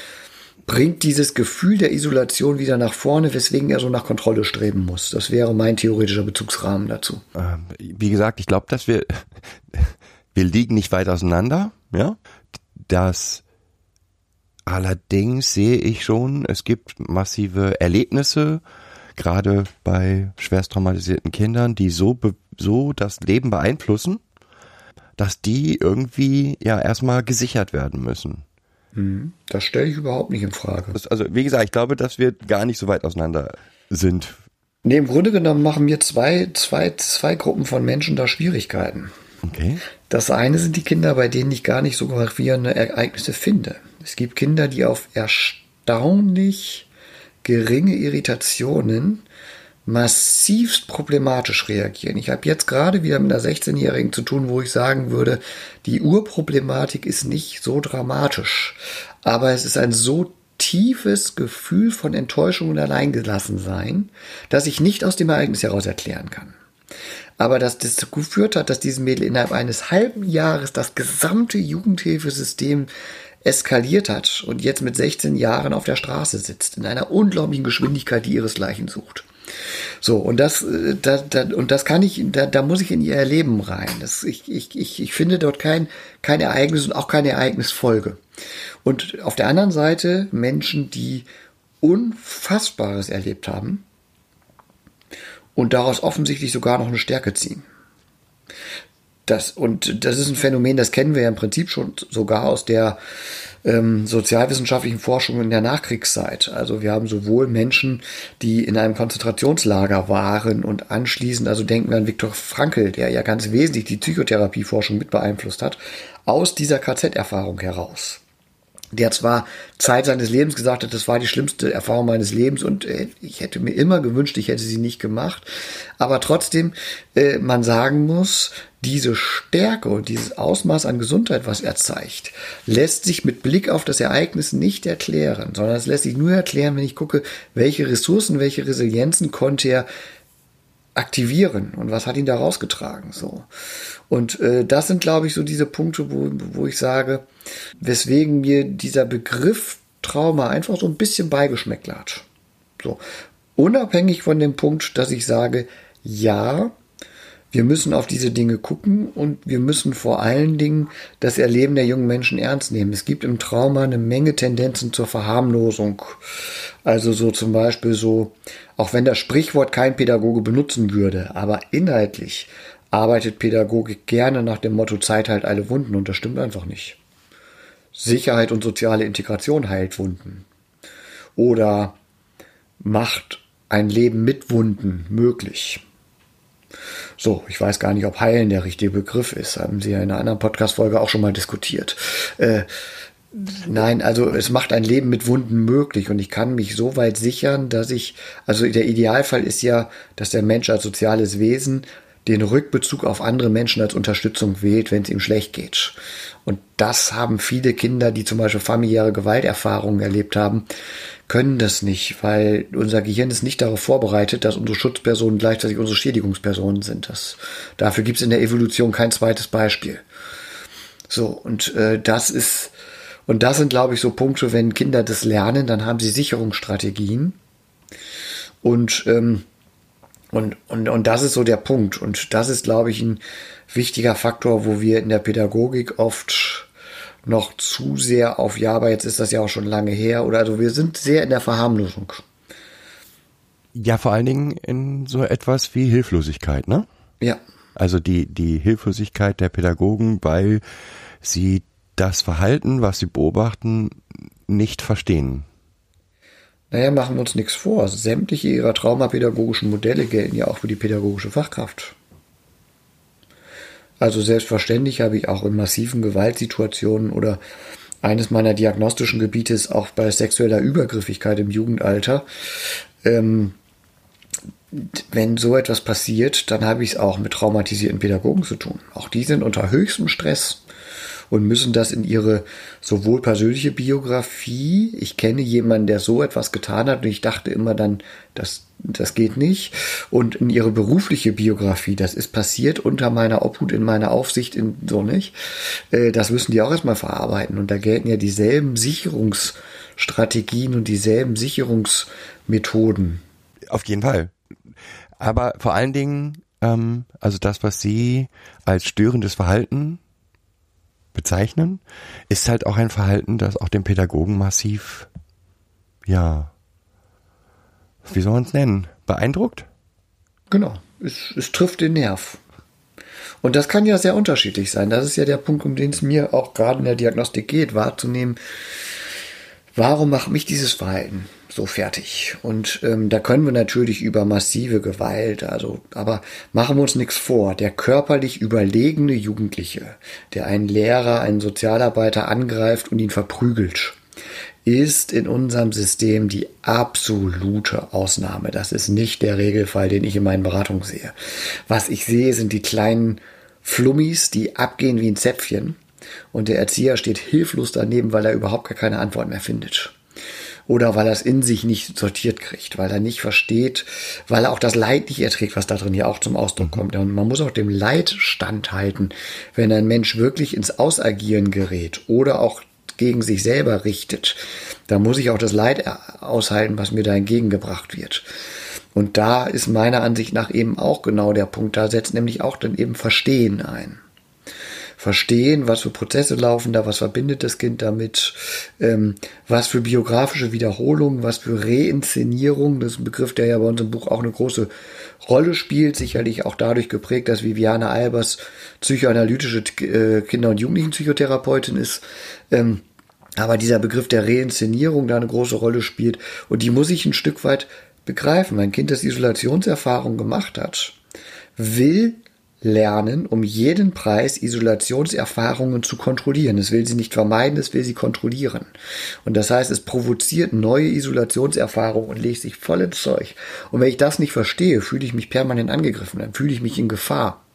bringt dieses Gefühl der Isolation wieder nach vorne, weswegen er so nach Kontrolle streben muss. Das wäre mein theoretischer Bezugsrahmen dazu. Ähm, wie gesagt, ich glaube, dass wir, <laughs> wir liegen nicht weit auseinander, ja. Das allerdings sehe ich schon, es gibt massive Erlebnisse, gerade bei schwerst traumatisierten Kindern, die so, so das Leben beeinflussen, dass die irgendwie ja erstmal gesichert werden müssen. Das stelle ich überhaupt nicht in Frage. Also wie gesagt, ich glaube, dass wir gar nicht so weit auseinander sind. Nee, im Grunde genommen machen mir zwei, zwei, zwei Gruppen von Menschen da Schwierigkeiten. Okay. Das eine sind die Kinder, bei denen ich gar nicht so gravierende Ereignisse finde. Es gibt Kinder, die auf erstaunlich geringe Irritationen massivst problematisch reagieren. Ich habe jetzt gerade wieder mit einer 16-Jährigen zu tun, wo ich sagen würde, die Urproblematik ist nicht so dramatisch, aber es ist ein so tiefes Gefühl von Enttäuschung und Alleingelassensein, dass ich nicht aus dem Ereignis heraus erklären kann. Aber dass das geführt hat, dass dieses Mädel innerhalb eines halben Jahres das gesamte Jugendhilfesystem eskaliert hat und jetzt mit 16 Jahren auf der Straße sitzt, in einer unglaublichen Geschwindigkeit, die ihresgleichen sucht. So, und das, äh, da, da, und das kann ich, da, da muss ich in ihr Leben rein. Das, ich, ich, ich, ich finde dort kein, kein Ereignis und auch keine Ereignisfolge. Und auf der anderen Seite Menschen, die Unfassbares erlebt haben und daraus offensichtlich sogar noch eine Stärke ziehen. Das, und das ist ein Phänomen, das kennen wir ja im Prinzip schon sogar aus der ähm, sozialwissenschaftlichen Forschung in der Nachkriegszeit. Also wir haben sowohl Menschen, die in einem Konzentrationslager waren und anschließend, also denken wir an Viktor Frankl, der ja ganz wesentlich die Psychotherapieforschung mit beeinflusst hat, aus dieser KZ-Erfahrung heraus der zwar Zeit seines Lebens gesagt hat, das war die schlimmste Erfahrung meines Lebens und äh, ich hätte mir immer gewünscht, ich hätte sie nicht gemacht, aber trotzdem äh, man sagen muss, diese Stärke und dieses Ausmaß an Gesundheit, was er zeigt, lässt sich mit Blick auf das Ereignis nicht erklären, sondern es lässt sich nur erklären, wenn ich gucke, welche Ressourcen, welche Resilienzen konnte er aktivieren und was hat ihn da rausgetragen so und äh, das sind glaube ich so diese Punkte wo, wo ich sage weswegen mir dieser Begriff Trauma einfach so ein bisschen beigeschmeckt hat so unabhängig von dem Punkt dass ich sage ja wir müssen auf diese Dinge gucken und wir müssen vor allen Dingen das Erleben der jungen Menschen ernst nehmen. Es gibt im Trauma eine Menge Tendenzen zur Verharmlosung. Also so zum Beispiel so, auch wenn das Sprichwort kein Pädagoge benutzen würde, aber inhaltlich arbeitet Pädagogik gerne nach dem Motto Zeit heilt alle Wunden und das stimmt einfach nicht. Sicherheit und soziale Integration heilt Wunden. Oder macht ein Leben mit Wunden möglich. So, ich weiß gar nicht, ob heilen der richtige Begriff ist. Haben Sie ja in einer anderen Podcast-Folge auch schon mal diskutiert. Äh, nein, also es macht ein Leben mit Wunden möglich und ich kann mich so weit sichern, dass ich, also der Idealfall ist ja, dass der Mensch als soziales Wesen den Rückbezug auf andere Menschen als Unterstützung wählt, wenn es ihm schlecht geht. Und das haben viele Kinder, die zum Beispiel familiäre Gewalterfahrungen erlebt haben, können das nicht, weil unser Gehirn ist nicht darauf vorbereitet, dass unsere Schutzpersonen gleichzeitig unsere Schädigungspersonen sind. Das, dafür gibt es in der Evolution kein zweites Beispiel. So, und äh, das ist, und das sind, glaube ich, so Punkte, wenn Kinder das lernen, dann haben sie Sicherungsstrategien. Und, ähm, und, und, und das ist so der Punkt. Und das ist, glaube ich, ein wichtiger Faktor, wo wir in der Pädagogik oft noch zu sehr auf, ja, aber jetzt ist das ja auch schon lange her. Oder also wir sind sehr in der Verharmlosung. Ja, vor allen Dingen in so etwas wie Hilflosigkeit, ne? Ja. Also die, die Hilflosigkeit der Pädagogen, weil sie das Verhalten, was sie beobachten, nicht verstehen. Naja, machen wir uns nichts vor. Sämtliche ihrer traumapädagogischen Modelle gelten ja auch für die pädagogische Fachkraft. Also selbstverständlich habe ich auch in massiven Gewaltsituationen oder eines meiner diagnostischen Gebiete ist auch bei sexueller Übergriffigkeit im Jugendalter. Ähm, wenn so etwas passiert, dann habe ich es auch mit traumatisierten Pädagogen zu tun. Auch die sind unter höchstem Stress und müssen das in ihre sowohl persönliche Biografie, ich kenne jemanden, der so etwas getan hat und ich dachte immer dann, das, das geht nicht, und in ihre berufliche Biografie, das ist passiert unter meiner Obhut, in meiner Aufsicht, in so nicht, äh, das müssen die auch erstmal verarbeiten und da gelten ja dieselben Sicherungsstrategien und dieselben Sicherungsmethoden. Auf jeden Fall. Aber vor allen Dingen, ähm, also das, was Sie als störendes Verhalten bezeichnen, ist halt auch ein Verhalten, das auch den Pädagogen massiv, ja, wie soll man es nennen, beeindruckt? Genau, es, es trifft den Nerv. Und das kann ja sehr unterschiedlich sein. Das ist ja der Punkt, um den es mir auch gerade in der Diagnostik geht, wahrzunehmen, warum macht mich dieses Verhalten so fertig? Und ähm, da können wir natürlich über massive Gewalt, also, aber machen wir uns nichts vor. Der körperlich überlegene Jugendliche, der einen Lehrer, einen Sozialarbeiter angreift und ihn verprügelt, ist in unserem System die absolute Ausnahme. Das ist nicht der Regelfall, den ich in meinen Beratungen sehe. Was ich sehe, sind die kleinen Flummis, die abgehen wie ein Zäpfchen und der Erzieher steht hilflos daneben, weil er überhaupt gar keine Antwort mehr findet. Oder weil er es in sich nicht sortiert kriegt, weil er nicht versteht, weil er auch das Leid nicht erträgt, was da drin ja auch zum Ausdruck kommt. Und man muss auch dem Leid standhalten, wenn ein Mensch wirklich ins Ausagieren gerät oder auch gegen sich selber richtet. Da muss ich auch das Leid aushalten, was mir da entgegengebracht wird. Und da ist meiner Ansicht nach eben auch genau der Punkt. Da setzt nämlich auch dann eben Verstehen ein verstehen, was für Prozesse laufen da, was verbindet das Kind damit, ähm, was für biografische Wiederholungen, was für Reinszenierung, das ist ein Begriff, der ja bei uns im Buch auch eine große Rolle spielt, sicherlich auch dadurch geprägt, dass Viviane Albers psychoanalytische äh, Kinder- und Jugendlichenpsychotherapeutin ist. Ähm, aber dieser Begriff der Reinszenierung da eine große Rolle spielt und die muss ich ein Stück weit begreifen. Mein Kind, das Isolationserfahrung gemacht hat, will lernen, um jeden Preis Isolationserfahrungen zu kontrollieren. Es will sie nicht vermeiden, es will sie kontrollieren. Und das heißt, es provoziert neue Isolationserfahrungen und legt sich voll ins Zeug. Und wenn ich das nicht verstehe, fühle ich mich permanent angegriffen, dann fühle ich mich in Gefahr.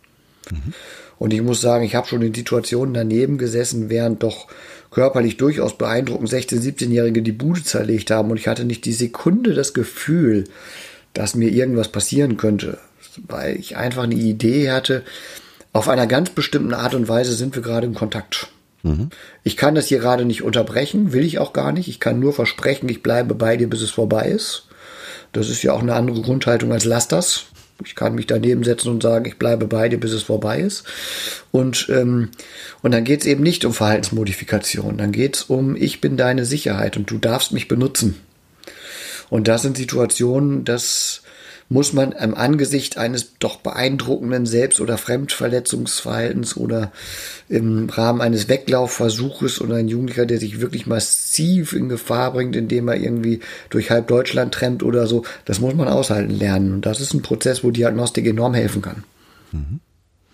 Mhm. Und ich muss sagen, ich habe schon in Situationen daneben gesessen, während doch körperlich durchaus beeindruckend 16-, 17-Jährige die Bude zerlegt haben und ich hatte nicht die Sekunde das Gefühl, dass mir irgendwas passieren könnte weil ich einfach eine Idee hatte, auf einer ganz bestimmten Art und Weise sind wir gerade in Kontakt. Mhm. Ich kann das hier gerade nicht unterbrechen, will ich auch gar nicht. Ich kann nur versprechen, ich bleibe bei dir, bis es vorbei ist. Das ist ja auch eine andere Grundhaltung als lass das. Ich kann mich daneben setzen und sagen, ich bleibe bei dir, bis es vorbei ist. Und, ähm, und dann geht es eben nicht um Verhaltensmodifikation. Dann geht es um, ich bin deine Sicherheit und du darfst mich benutzen. Und das sind Situationen, das muss man im Angesicht eines doch beeindruckenden Selbst- oder Fremdverletzungsverhaltens oder im Rahmen eines Weglaufversuches oder ein Jugendlicher, der sich wirklich massiv in Gefahr bringt, indem er irgendwie durch halb Deutschland trennt oder so, das muss man aushalten lernen. Und das ist ein Prozess, wo Diagnostik enorm helfen kann. Mhm.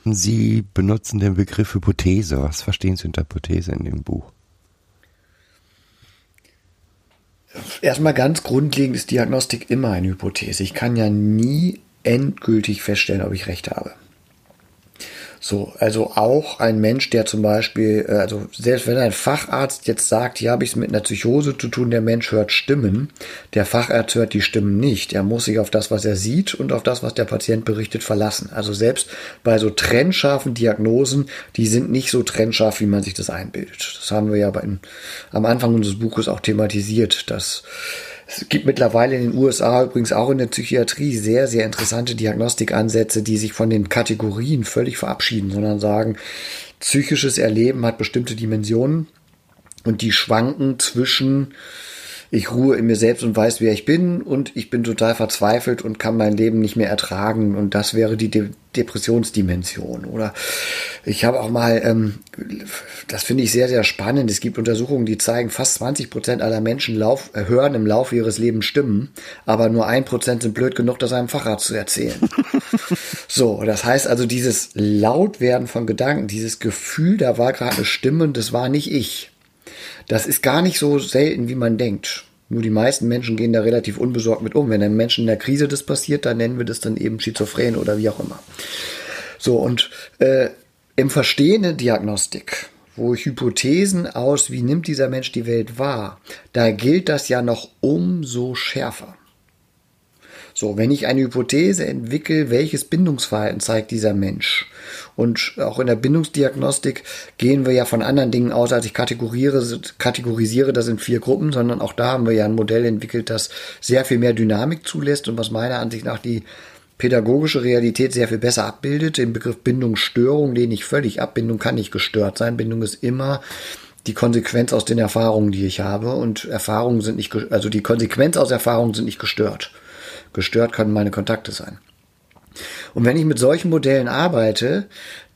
Sie benutzen den Begriff Hypothese. Was verstehen Sie unter Hypothese in dem Buch? Erstmal ganz grundlegend ist Diagnostik immer eine Hypothese. Ich kann ja nie endgültig feststellen, ob ich recht habe. So, also auch ein Mensch, der zum Beispiel, äh, also selbst wenn ein Facharzt jetzt sagt, hier habe ich es mit einer Psychose zu tun, der Mensch hört Stimmen, der Facharzt hört die Stimmen nicht. Er muss sich auf das, was er sieht und auf das, was der Patient berichtet, verlassen. Also selbst bei so trennscharfen Diagnosen, die sind nicht so trennscharf, wie man sich das einbildet. Das haben wir ja bei, am Anfang unseres Buches auch thematisiert, dass es gibt mittlerweile in den USA übrigens auch in der Psychiatrie sehr, sehr interessante Diagnostikansätze, die sich von den Kategorien völlig verabschieden, sondern sagen, psychisches Erleben hat bestimmte Dimensionen und die schwanken zwischen ich ruhe in mir selbst und weiß, wer ich bin und ich bin total verzweifelt und kann mein Leben nicht mehr ertragen. Und das wäre die Depressionsdimension. Oder ich habe auch mal, ähm, das finde ich sehr, sehr spannend, es gibt Untersuchungen, die zeigen, fast 20 Prozent aller Menschen lauf, äh, hören im Laufe ihres Lebens Stimmen, aber nur ein Prozent sind blöd genug, das einem Facharzt zu erzählen. <laughs> so, das heißt also dieses Lautwerden von Gedanken, dieses Gefühl, da war gerade eine Stimme das war nicht ich. Das ist gar nicht so selten, wie man denkt. Nur die meisten Menschen gehen da relativ unbesorgt mit um. Wenn einem Menschen in der Krise das passiert, dann nennen wir das dann eben Schizophren oder wie auch immer. So, und äh, im Verstehen der Diagnostik, wo ich Hypothesen aus, wie nimmt dieser Mensch die Welt wahr, da gilt das ja noch umso schärfer. So, wenn ich eine Hypothese entwickle, welches Bindungsverhalten zeigt dieser Mensch? Und auch in der Bindungsdiagnostik gehen wir ja von anderen Dingen aus, als ich kategorisiere das in vier Gruppen, sondern auch da haben wir ja ein Modell entwickelt, das sehr viel mehr Dynamik zulässt und was meiner Ansicht nach die pädagogische Realität sehr viel besser abbildet. Den Begriff Bindungsstörung lehne ich völlig ab. Bindung kann nicht gestört sein. Bindung ist immer die Konsequenz aus den Erfahrungen, die ich habe. Und Erfahrungen sind nicht, also die Konsequenz aus Erfahrungen sind nicht gestört. Gestört können meine Kontakte sein. Und wenn ich mit solchen Modellen arbeite,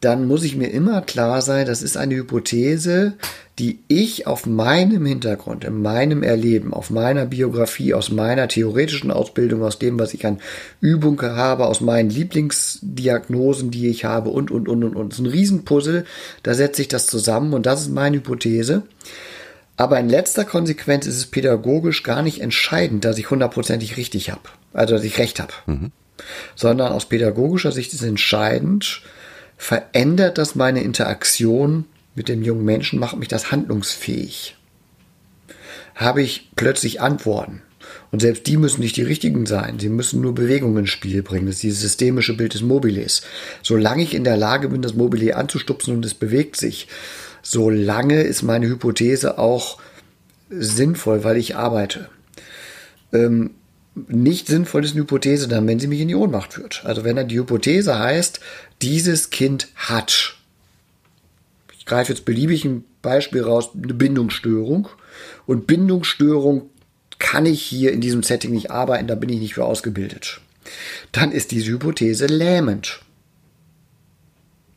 dann muss ich mir immer klar sein, das ist eine Hypothese, die ich auf meinem Hintergrund, in meinem Erleben, auf meiner Biografie, aus meiner theoretischen Ausbildung, aus dem, was ich an Übung habe, aus meinen Lieblingsdiagnosen, die ich habe und, und, und, und, und. Das ist ein Riesenpuzzle, da setze ich das zusammen und das ist meine Hypothese. Aber in letzter Konsequenz ist es pädagogisch gar nicht entscheidend, dass ich hundertprozentig richtig habe, also dass ich recht habe. Mhm. Sondern aus pädagogischer Sicht ist entscheidend, verändert das meine Interaktion mit dem jungen Menschen, macht mich das handlungsfähig. Habe ich plötzlich Antworten? Und selbst die müssen nicht die richtigen sein. Sie müssen nur Bewegungen ins Spiel bringen. Das ist dieses systemische Bild des Mobiles. Solange ich in der Lage bin, das Mobile anzustupsen und es bewegt sich, solange ist meine Hypothese auch sinnvoll, weil ich arbeite. Ähm, nicht sinnvoll ist eine Hypothese dann, wenn sie mich in die Ohnmacht führt. Also wenn dann die Hypothese heißt, dieses Kind hat, ich greife jetzt beliebig ein Beispiel raus, eine Bindungsstörung und Bindungsstörung kann ich hier in diesem Setting nicht arbeiten, da bin ich nicht für ausgebildet. Dann ist diese Hypothese lähmend.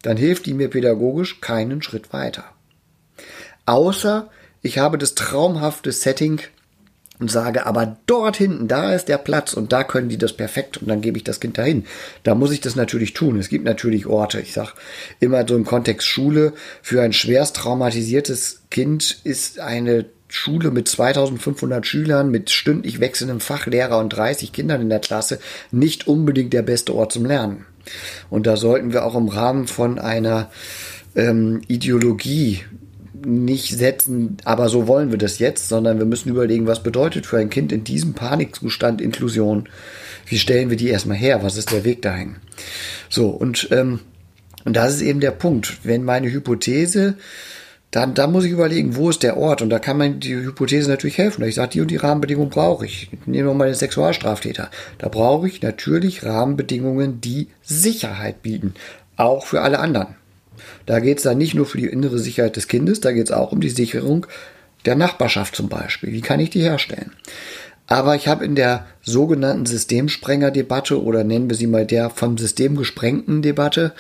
Dann hilft die mir pädagogisch keinen Schritt weiter. Außer ich habe das traumhafte Setting und sage, aber dort hinten, da ist der Platz und da können die das perfekt und dann gebe ich das Kind dahin. Da muss ich das natürlich tun. Es gibt natürlich Orte. Ich sage immer so im Kontext Schule, für ein schwerst traumatisiertes Kind ist eine Schule mit 2500 Schülern, mit stündlich wechselndem Fachlehrer und 30 Kindern in der Klasse nicht unbedingt der beste Ort zum Lernen. Und da sollten wir auch im Rahmen von einer ähm, Ideologie nicht setzen, aber so wollen wir das jetzt, sondern wir müssen überlegen, was bedeutet für ein Kind in diesem Panikzustand Inklusion? Wie stellen wir die erstmal her? Was ist der Weg dahin? So, und, ähm, und das ist eben der Punkt. Wenn meine Hypothese, dann, dann muss ich überlegen, wo ist der Ort? Und da kann man die Hypothese natürlich helfen. Ich sage, die und die Rahmenbedingungen brauche ich. Nehmen wir mal den Sexualstraftäter. Da brauche ich natürlich Rahmenbedingungen, die Sicherheit bieten. Auch für alle anderen. Da geht es dann nicht nur für die innere Sicherheit des Kindes, da geht es auch um die Sicherung der Nachbarschaft zum Beispiel. Wie kann ich die herstellen? Aber ich habe in der sogenannten Systemsprenger-Debatte oder nennen wir sie mal der vom System gesprengten Debatte,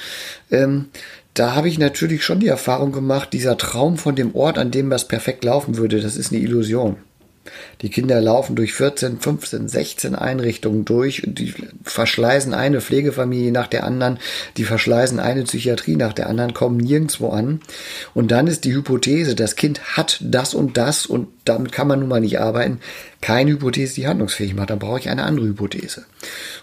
ähm, da habe ich natürlich schon die Erfahrung gemacht, dieser Traum von dem Ort, an dem was perfekt laufen würde, das ist eine Illusion. Die Kinder laufen durch 14, 15, 16 Einrichtungen durch die verschleißen eine Pflegefamilie nach der anderen, die verschleißen eine Psychiatrie nach der anderen, kommen nirgendwo an. Und dann ist die Hypothese, das Kind hat das und das und damit kann man nun mal nicht arbeiten, keine Hypothese, die handlungsfähig macht. Dann brauche ich eine andere Hypothese.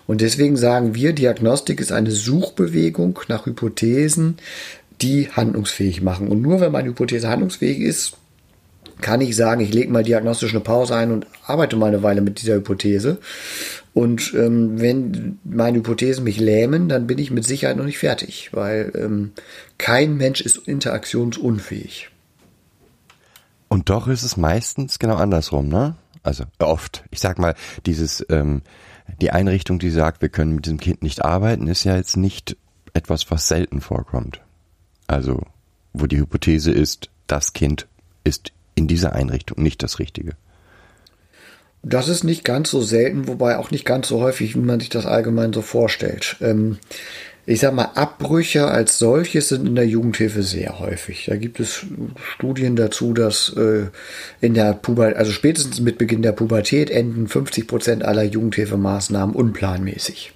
Und deswegen sagen wir, Diagnostik ist eine Suchbewegung nach Hypothesen, die handlungsfähig machen. Und nur wenn meine Hypothese handlungsfähig ist, kann ich sagen, ich lege mal diagnostisch eine Pause ein und arbeite mal eine Weile mit dieser Hypothese. Und ähm, wenn meine Hypothesen mich lähmen, dann bin ich mit Sicherheit noch nicht fertig, weil ähm, kein Mensch ist interaktionsunfähig. Und doch ist es meistens genau andersrum, ne? Also oft. Ich sag mal, dieses ähm, die Einrichtung, die sagt, wir können mit diesem Kind nicht arbeiten, ist ja jetzt nicht etwas, was selten vorkommt. Also wo die Hypothese ist, das Kind ist in dieser Einrichtung nicht das Richtige. Das ist nicht ganz so selten, wobei auch nicht ganz so häufig, wie man sich das allgemein so vorstellt. Ähm, ich sag mal, Abbrüche als solches sind in der Jugendhilfe sehr häufig. Da gibt es Studien dazu, dass äh, in der Pubertät, also spätestens mit Beginn der Pubertät enden 50 Prozent aller Jugendhilfemaßnahmen unplanmäßig.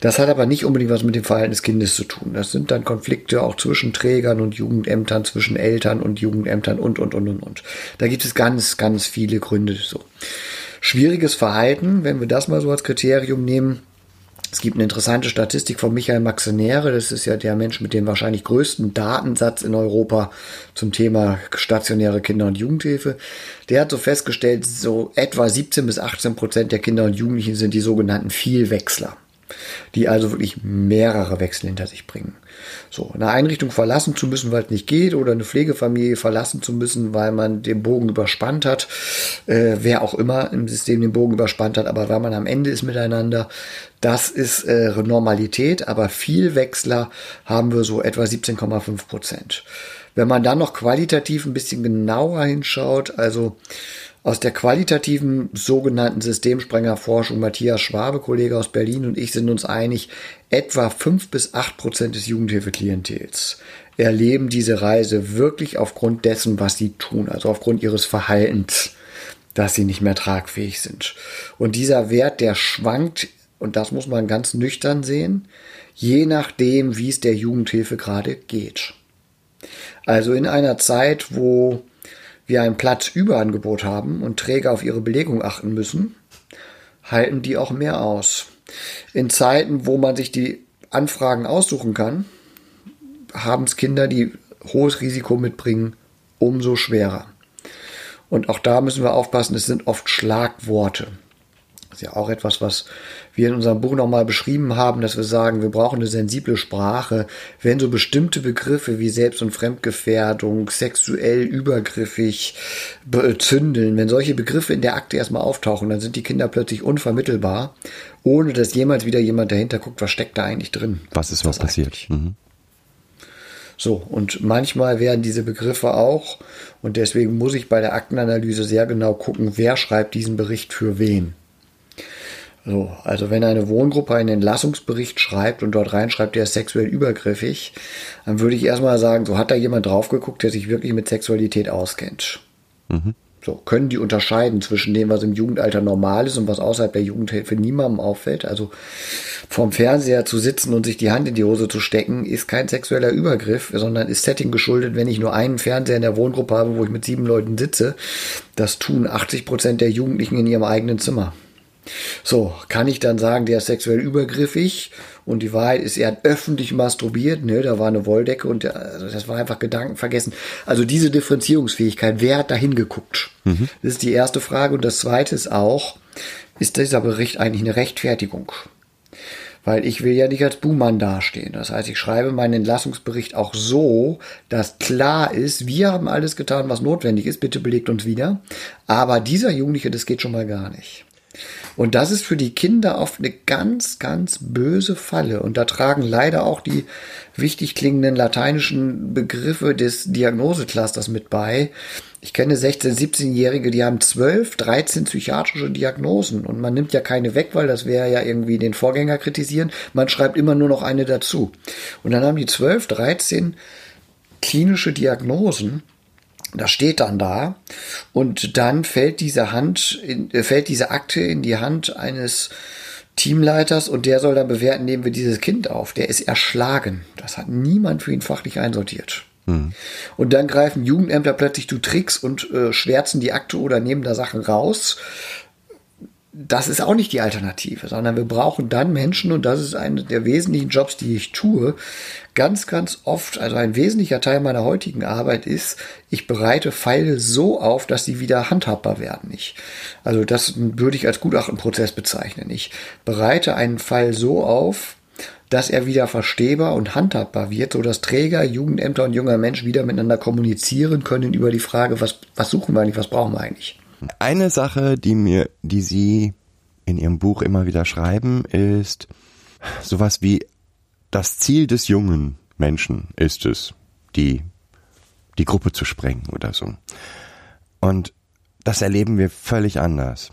Das hat aber nicht unbedingt was mit dem Verhalten des Kindes zu tun. Das sind dann Konflikte auch zwischen Trägern und Jugendämtern, zwischen Eltern und Jugendämtern und, und, und, und, und. Da gibt es ganz, ganz viele Gründe so. Schwieriges Verhalten, wenn wir das mal so als Kriterium nehmen, es gibt eine interessante Statistik von Michael Maxenere, das ist ja der Mensch mit dem wahrscheinlich größten Datensatz in Europa zum Thema stationäre Kinder- und Jugendhilfe. Der hat so festgestellt, so etwa 17 bis 18 Prozent der Kinder und Jugendlichen sind die sogenannten Vielwechsler die also wirklich mehrere Wechsel hinter sich bringen. So, eine Einrichtung verlassen zu müssen, weil es nicht geht, oder eine Pflegefamilie verlassen zu müssen, weil man den Bogen überspannt hat, äh, wer auch immer im System den Bogen überspannt hat, aber weil man am Ende ist miteinander, das ist äh, Normalität, aber viel Wechsler haben wir so etwa 17,5 Prozent. Wenn man dann noch qualitativ ein bisschen genauer hinschaut, also aus der qualitativen sogenannten Systemsprengerforschung Matthias Schwabe, Kollege aus Berlin und ich sind uns einig, etwa fünf bis acht Prozent des Jugendhilfeklientels erleben diese Reise wirklich aufgrund dessen, was sie tun, also aufgrund ihres Verhaltens, dass sie nicht mehr tragfähig sind. Und dieser Wert, der schwankt, und das muss man ganz nüchtern sehen, je nachdem, wie es der Jugendhilfe gerade geht. Also in einer Zeit, wo wir ein Platzüberangebot haben und Träger auf ihre Belegung achten müssen, halten die auch mehr aus. In Zeiten, wo man sich die Anfragen aussuchen kann, haben es Kinder, die hohes Risiko mitbringen, umso schwerer. Und auch da müssen wir aufpassen, es sind oft Schlagworte. Das ist ja auch etwas, was wir in unserem Buch nochmal beschrieben haben, dass wir sagen, wir brauchen eine sensible Sprache. Wenn so bestimmte Begriffe wie Selbst- und Fremdgefährdung, sexuell übergriffig, zündeln, wenn solche Begriffe in der Akte erstmal auftauchen, dann sind die Kinder plötzlich unvermittelbar, ohne dass jemals wieder jemand dahinter guckt, was steckt da eigentlich drin. Was ist was passiert? Mhm. So, und manchmal werden diese Begriffe auch, und deswegen muss ich bei der Aktenanalyse sehr genau gucken, wer schreibt diesen Bericht für wen. So, also wenn eine Wohngruppe einen Entlassungsbericht schreibt und dort reinschreibt, der ist sexuell übergriffig, dann würde ich erstmal sagen, so hat da jemand drauf geguckt, der sich wirklich mit Sexualität auskennt. Mhm. So, können die unterscheiden zwischen dem, was im Jugendalter normal ist und was außerhalb der Jugendhilfe niemandem auffällt. Also vorm Fernseher zu sitzen und sich die Hand in die Hose zu stecken, ist kein sexueller Übergriff, sondern ist Setting geschuldet, wenn ich nur einen Fernseher in der Wohngruppe habe, wo ich mit sieben Leuten sitze. Das tun 80 Prozent der Jugendlichen in ihrem eigenen Zimmer. So, kann ich dann sagen, der ist sexuell übergriffig und die Wahrheit ist, er hat öffentlich masturbiert, ne, da war eine Wolldecke und der, also das war einfach Gedanken vergessen. Also diese Differenzierungsfähigkeit, wer hat da hingeguckt? Mhm. Das ist die erste Frage und das zweite ist auch, ist dieser Bericht eigentlich eine Rechtfertigung? Weil ich will ja nicht als Buhmann dastehen. Das heißt, ich schreibe meinen Entlassungsbericht auch so, dass klar ist, wir haben alles getan, was notwendig ist. Bitte belegt uns wieder. Aber dieser Jugendliche, das geht schon mal gar nicht. Und das ist für die Kinder oft eine ganz, ganz böse Falle. Und da tragen leider auch die wichtig klingenden lateinischen Begriffe des Diagnoseclusters mit bei. Ich kenne 16-, 17-Jährige, die haben 12, 13 psychiatrische Diagnosen. Und man nimmt ja keine weg, weil das wäre ja irgendwie den Vorgänger kritisieren. Man schreibt immer nur noch eine dazu. Und dann haben die 12, 13 klinische Diagnosen das steht dann da und dann fällt diese Hand, in, äh, fällt diese Akte in die Hand eines Teamleiters und der soll dann bewerten, nehmen wir dieses Kind auf. Der ist erschlagen. Das hat niemand für ihn fachlich einsortiert. Mhm. Und dann greifen Jugendämter plötzlich zu Tricks und äh, schwärzen die Akte oder nehmen da Sachen raus das ist auch nicht die Alternative, sondern wir brauchen dann Menschen, und das ist einer der wesentlichen Jobs, die ich tue, ganz, ganz oft, also ein wesentlicher Teil meiner heutigen Arbeit ist, ich bereite Pfeile so auf, dass sie wieder handhabbar werden. Ich, also das würde ich als Gutachtenprozess bezeichnen. Ich bereite einen Pfeil so auf, dass er wieder verstehbar und handhabbar wird, so dass Träger, Jugendämter und junger Mensch wieder miteinander kommunizieren können über die Frage, was, was suchen wir eigentlich, was brauchen wir eigentlich. Eine Sache, die mir, die Sie in Ihrem Buch immer wieder schreiben, ist sowas wie das Ziel des jungen Menschen ist es, die, die Gruppe zu sprengen oder so. Und das erleben wir völlig anders.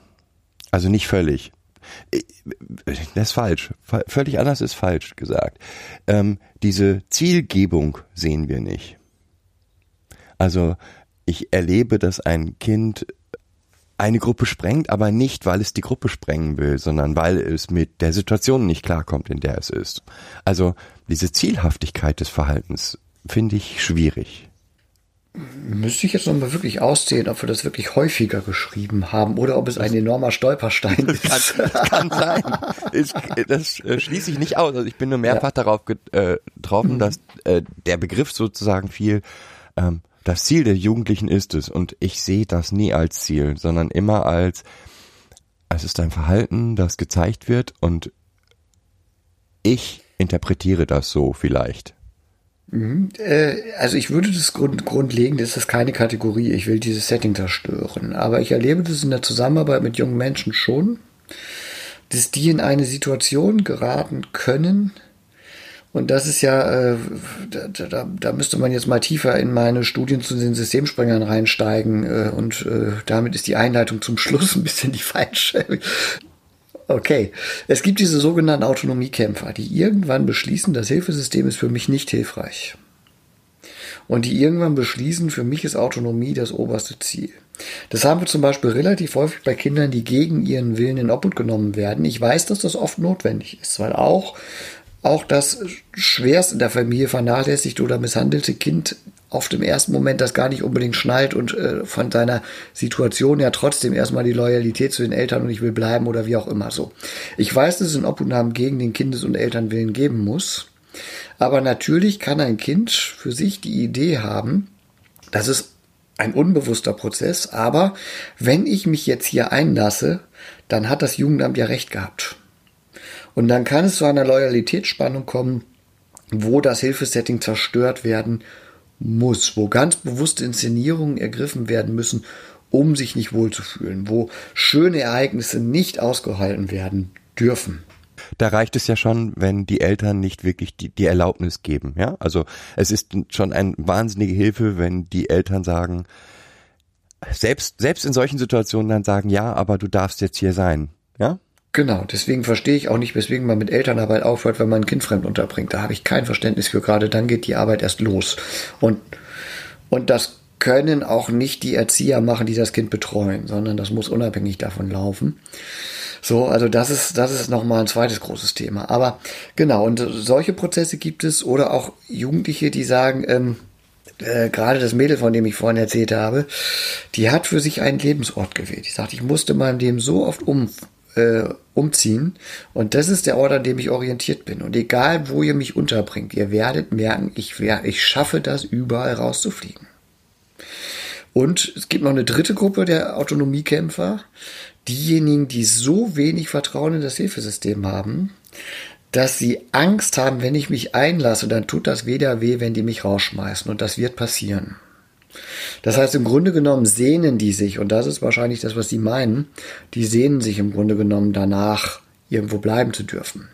Also nicht völlig. Das ist falsch. Völlig anders ist falsch gesagt. Ähm, diese Zielgebung sehen wir nicht. Also ich erlebe, dass ein Kind eine Gruppe sprengt, aber nicht, weil es die Gruppe sprengen will, sondern weil es mit der Situation nicht klarkommt, in der es ist. Also diese Zielhaftigkeit des Verhaltens finde ich schwierig. Müsste ich jetzt nochmal wirklich auszählen, ob wir das wirklich häufiger geschrieben haben oder ob es ein enormer Stolperstein <laughs> ist. Kann, das kann sein. Ich, das äh, schließe ich nicht aus. Also ich bin nur mehrfach ja. darauf getroffen, mhm. dass äh, der Begriff sozusagen viel ähm, das Ziel der Jugendlichen ist es und ich sehe das nie als Ziel, sondern immer als es ist ein Verhalten, das gezeigt wird und ich interpretiere das so vielleicht. Mhm. Äh, also ich würde das Grund, grundlegend ist das keine Kategorie, ich will dieses Setting zerstören. Aber ich erlebe das in der Zusammenarbeit mit jungen Menschen schon, dass die in eine Situation geraten können, und das ist ja, äh, da, da, da müsste man jetzt mal tiefer in meine Studien zu den Systemsprengern reinsteigen. Äh, und äh, damit ist die Einleitung zum Schluss ein bisschen die falsche. Okay, es gibt diese sogenannten Autonomiekämpfer, die irgendwann beschließen, das Hilfesystem ist für mich nicht hilfreich. Und die irgendwann beschließen, für mich ist Autonomie das oberste Ziel. Das haben wir zum Beispiel relativ häufig bei Kindern, die gegen ihren Willen in Obhut genommen werden. Ich weiß, dass das oft notwendig ist, weil auch, auch das schwerst in der Familie vernachlässigt oder misshandelte Kind auf dem ersten Moment das gar nicht unbedingt schnallt und äh, von seiner Situation ja trotzdem erstmal die Loyalität zu den Eltern und ich will bleiben oder wie auch immer so. Ich weiß, dass es in Obhutnahmen gegen den Kindes- und Elternwillen geben muss, aber natürlich kann ein Kind für sich die Idee haben, das ist ein unbewusster Prozess, aber wenn ich mich jetzt hier einlasse, dann hat das Jugendamt ja recht gehabt. Und dann kann es zu einer Loyalitätsspannung kommen, wo das Hilfesetting zerstört werden muss, wo ganz bewusste Inszenierungen ergriffen werden müssen, um sich nicht wohlzufühlen, wo schöne Ereignisse nicht ausgehalten werden dürfen. Da reicht es ja schon, wenn die Eltern nicht wirklich die, die Erlaubnis geben, ja? Also es ist schon eine wahnsinnige Hilfe, wenn die Eltern sagen, selbst, selbst in solchen Situationen dann sagen, ja, aber du darfst jetzt hier sein, ja? Genau, deswegen verstehe ich auch nicht, weswegen man mit Elternarbeit aufhört, wenn man ein Kind fremd unterbringt. Da habe ich kein Verständnis für. Gerade dann geht die Arbeit erst los. Und, und das können auch nicht die Erzieher machen, die das Kind betreuen, sondern das muss unabhängig davon laufen. So, also das ist, das ist nochmal ein zweites großes Thema. Aber genau, und solche Prozesse gibt es oder auch Jugendliche, die sagen, ähm, äh, gerade das Mädel, von dem ich vorhin erzählt habe, die hat für sich einen Lebensort gewählt. Die sagt, ich musste meinem Leben so oft um, äh, umziehen. Und das ist der Ort, an dem ich orientiert bin. Und egal, wo ihr mich unterbringt, ihr werdet merken, ich, wär, ich schaffe das, überall rauszufliegen. Und es gibt noch eine dritte Gruppe der Autonomiekämpfer, diejenigen, die so wenig Vertrauen in das Hilfesystem haben, dass sie Angst haben, wenn ich mich einlasse, dann tut das weder weh, wenn die mich rausschmeißen. Und das wird passieren. Das heißt, im Grunde genommen sehnen die sich, und das ist wahrscheinlich das, was sie meinen, die sehnen sich im Grunde genommen danach, irgendwo bleiben zu dürfen.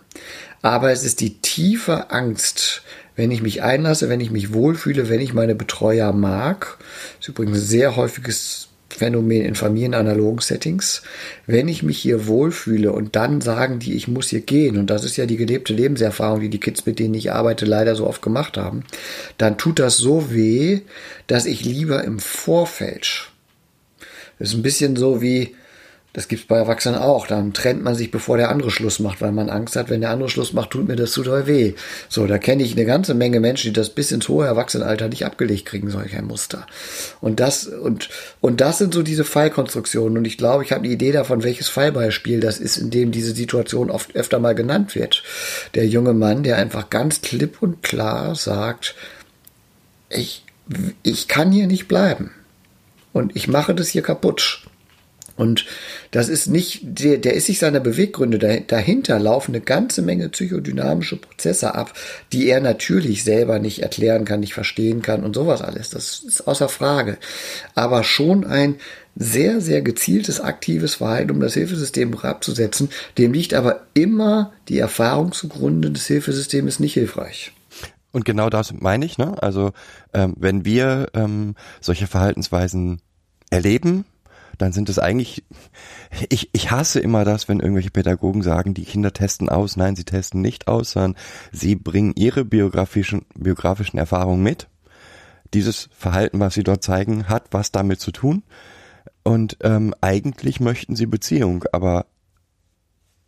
Aber es ist die tiefe Angst, wenn ich mich einlasse, wenn ich mich wohlfühle, wenn ich meine Betreuer mag. Ist übrigens ein sehr häufiges Phänomen in familienanalogen Settings. Wenn ich mich hier wohlfühle und dann sagen die, ich muss hier gehen, und das ist ja die gelebte Lebenserfahrung, die die Kids, mit denen ich arbeite, leider so oft gemacht haben, dann tut das so weh, dass ich lieber im Vorfeld, das ist ein bisschen so wie, das gibt's bei Erwachsenen auch. Dann trennt man sich, bevor der andere Schluss macht, weil man Angst hat, wenn der andere Schluss macht, tut mir das zu doll weh. So, da kenne ich eine ganze Menge Menschen, die das bis ins hohe Erwachsenenalter nicht abgelegt kriegen, solch ein Muster. Und das, und, und das sind so diese Fallkonstruktionen. Und ich glaube, ich habe eine Idee davon, welches Fallbeispiel das ist, in dem diese Situation oft öfter mal genannt wird. Der junge Mann, der einfach ganz klipp und klar sagt, ich, ich kann hier nicht bleiben. Und ich mache das hier kaputt. Und das ist nicht, der, der ist sich seiner Beweggründe, dahinter laufen eine ganze Menge psychodynamische Prozesse ab, die er natürlich selber nicht erklären kann, nicht verstehen kann und sowas alles. Das ist außer Frage. Aber schon ein sehr, sehr gezieltes, aktives Verhalten, um das Hilfesystem abzusetzen, dem liegt aber immer die Erfahrung zugrunde, das Hilfesystem ist nicht hilfreich. Und genau das meine ich, ne? Also ähm, wenn wir ähm, solche Verhaltensweisen erleben, dann sind es eigentlich, ich, ich hasse immer das, wenn irgendwelche Pädagogen sagen, die Kinder testen aus. Nein, sie testen nicht aus, sondern sie bringen ihre biografischen, biografischen Erfahrungen mit. Dieses Verhalten, was sie dort zeigen, hat was damit zu tun. Und ähm, eigentlich möchten sie Beziehung, aber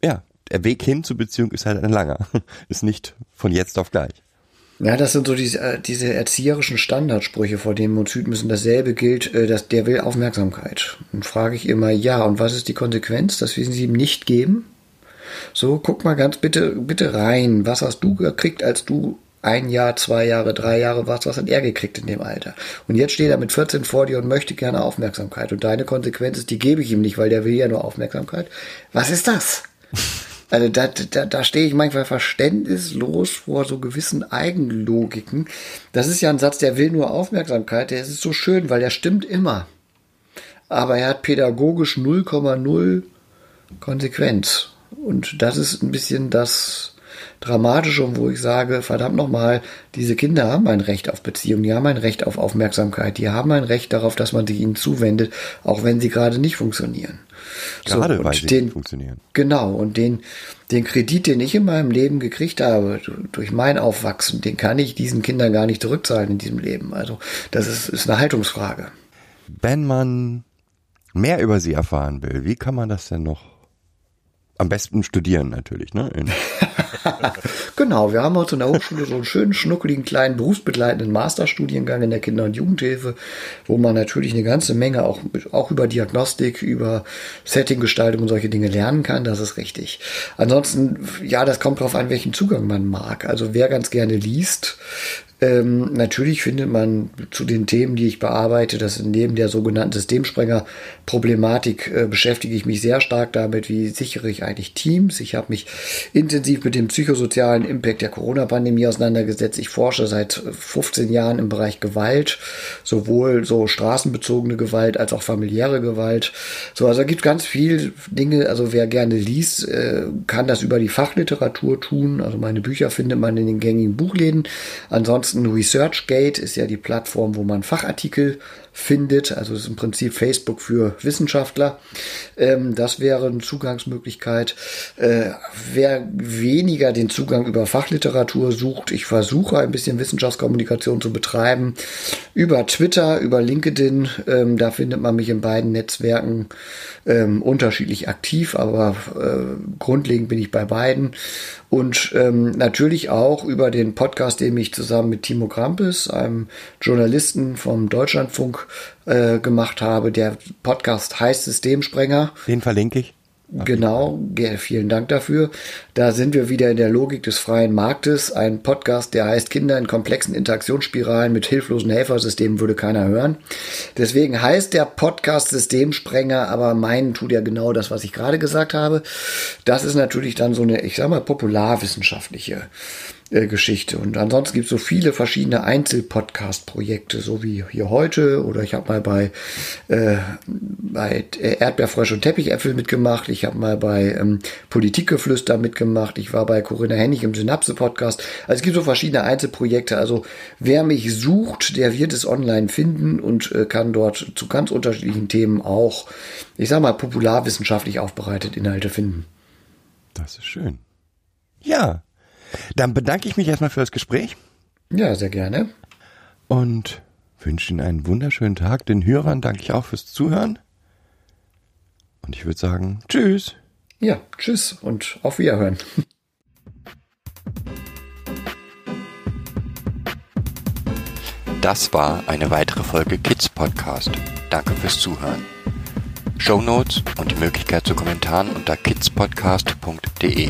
ja, der Weg hin zur Beziehung ist halt ein langer. <laughs> ist nicht von jetzt auf gleich. Ja, das sind so diese, äh, diese erzieherischen Standardsprüche, vor denen wir uns hüten müssen. Dasselbe gilt, äh, dass der will Aufmerksamkeit. Und frage ich immer, ja, und was ist die Konsequenz, dass wir sie ihm nicht geben? So, guck mal ganz bitte, bitte rein. Was hast du gekriegt, als du ein Jahr, zwei Jahre, drei Jahre warst? Was hat er gekriegt in dem Alter? Und jetzt steht er mit 14 vor dir und möchte gerne Aufmerksamkeit. Und deine Konsequenz ist, die gebe ich ihm nicht, weil der will ja nur Aufmerksamkeit. Was ist das? Also da, da, da stehe ich manchmal verständnislos vor so gewissen Eigenlogiken. Das ist ja ein Satz, der will nur Aufmerksamkeit. Der ist so schön, weil der stimmt immer. Aber er hat pädagogisch 0,0 Konsequenz. Und das ist ein bisschen das Dramatische, wo ich sage, verdammt nochmal, diese Kinder haben ein Recht auf Beziehung, die haben ein Recht auf Aufmerksamkeit, die haben ein Recht darauf, dass man sich ihnen zuwendet, auch wenn sie gerade nicht funktionieren. Gerade so, weil sie den, funktionieren. Genau, und den, den Kredit, den ich in meinem Leben gekriegt habe, durch mein Aufwachsen, den kann ich diesen Kindern gar nicht zurückzahlen in diesem Leben. Also das ist, ist eine Haltungsfrage. Wenn man mehr über sie erfahren will, wie kann man das denn noch am besten studieren natürlich, ne? <laughs> <laughs> genau, wir haben uns in der Hochschule so einen schönen, schnuckeligen, kleinen berufsbegleitenden Masterstudiengang in der Kinder- und Jugendhilfe, wo man natürlich eine ganze Menge auch, auch über Diagnostik, über Settinggestaltung und solche Dinge lernen kann. Das ist richtig. Ansonsten, ja, das kommt darauf an, welchen Zugang man mag. Also wer ganz gerne liest, ähm, natürlich findet man zu den Themen, die ich bearbeite, dass neben der sogenannten Systemsprenger-Problematik äh, beschäftige ich mich sehr stark damit, wie sichere ich eigentlich Teams. Ich habe mich intensiv mit dem psychosozialen Impact der Corona-Pandemie auseinandergesetzt. Ich forsche seit 15 Jahren im Bereich Gewalt, sowohl so straßenbezogene Gewalt als auch familiäre Gewalt. So, also da gibt ganz viel Dinge. Also wer gerne liest, äh, kann das über die Fachliteratur tun. Also meine Bücher findet man in den gängigen Buchläden. Ansonsten Ansonsten ResearchGate ist ja die Plattform, wo man Fachartikel findet. Also das ist im Prinzip Facebook für Wissenschaftler. Ähm, das wäre eine Zugangsmöglichkeit. Äh, wer weniger den Zugang über Fachliteratur sucht, ich versuche ein bisschen Wissenschaftskommunikation zu betreiben. Über Twitter, über LinkedIn, ähm, da findet man mich in beiden Netzwerken ähm, unterschiedlich aktiv, aber äh, grundlegend bin ich bei beiden. Und ähm, natürlich auch über den Podcast, den ich zusammen mit Timo Krampes, einem Journalisten vom Deutschlandfunk, äh, gemacht habe. Der Podcast heißt Systemsprenger. Den verlinke ich. Genau, vielen Dank dafür. Da sind wir wieder in der Logik des freien Marktes. Ein Podcast, der heißt Kinder in komplexen Interaktionsspiralen mit hilflosen Helfersystemen würde keiner hören. Deswegen heißt der Podcast Systemsprenger, aber meinen tut ja genau das, was ich gerade gesagt habe. Das ist natürlich dann so eine, ich sag mal, popularwissenschaftliche äh, Geschichte. Und ansonsten gibt es so viele verschiedene Einzelpodcast-Projekte, so wie hier heute. Oder ich habe mal bei, äh, bei Erdbeerfrösch und Teppichäpfel mitgemacht. Ich habe mal bei ähm, Politikgeflüster mitgemacht. Ich war bei Corinna Hennig im Synapse-Podcast. Also es gibt so verschiedene Einzelprojekte. Also wer mich sucht, der wird es online finden und äh, kann dort zu ganz unterschiedlichen Themen auch, ich sag mal, popularwissenschaftlich aufbereitet Inhalte finden. Das ist schön. Ja, dann bedanke ich mich erstmal für das Gespräch. Ja, sehr gerne. Und wünsche Ihnen einen wunderschönen Tag. Den Hörern danke ich auch fürs Zuhören. Und ich würde sagen, tschüss. Ja, tschüss und auf Wiederhören. Das war eine weitere Folge Kids Podcast. Danke fürs Zuhören. Show Notes und die Möglichkeit zu Kommentaren unter kidspodcast.de.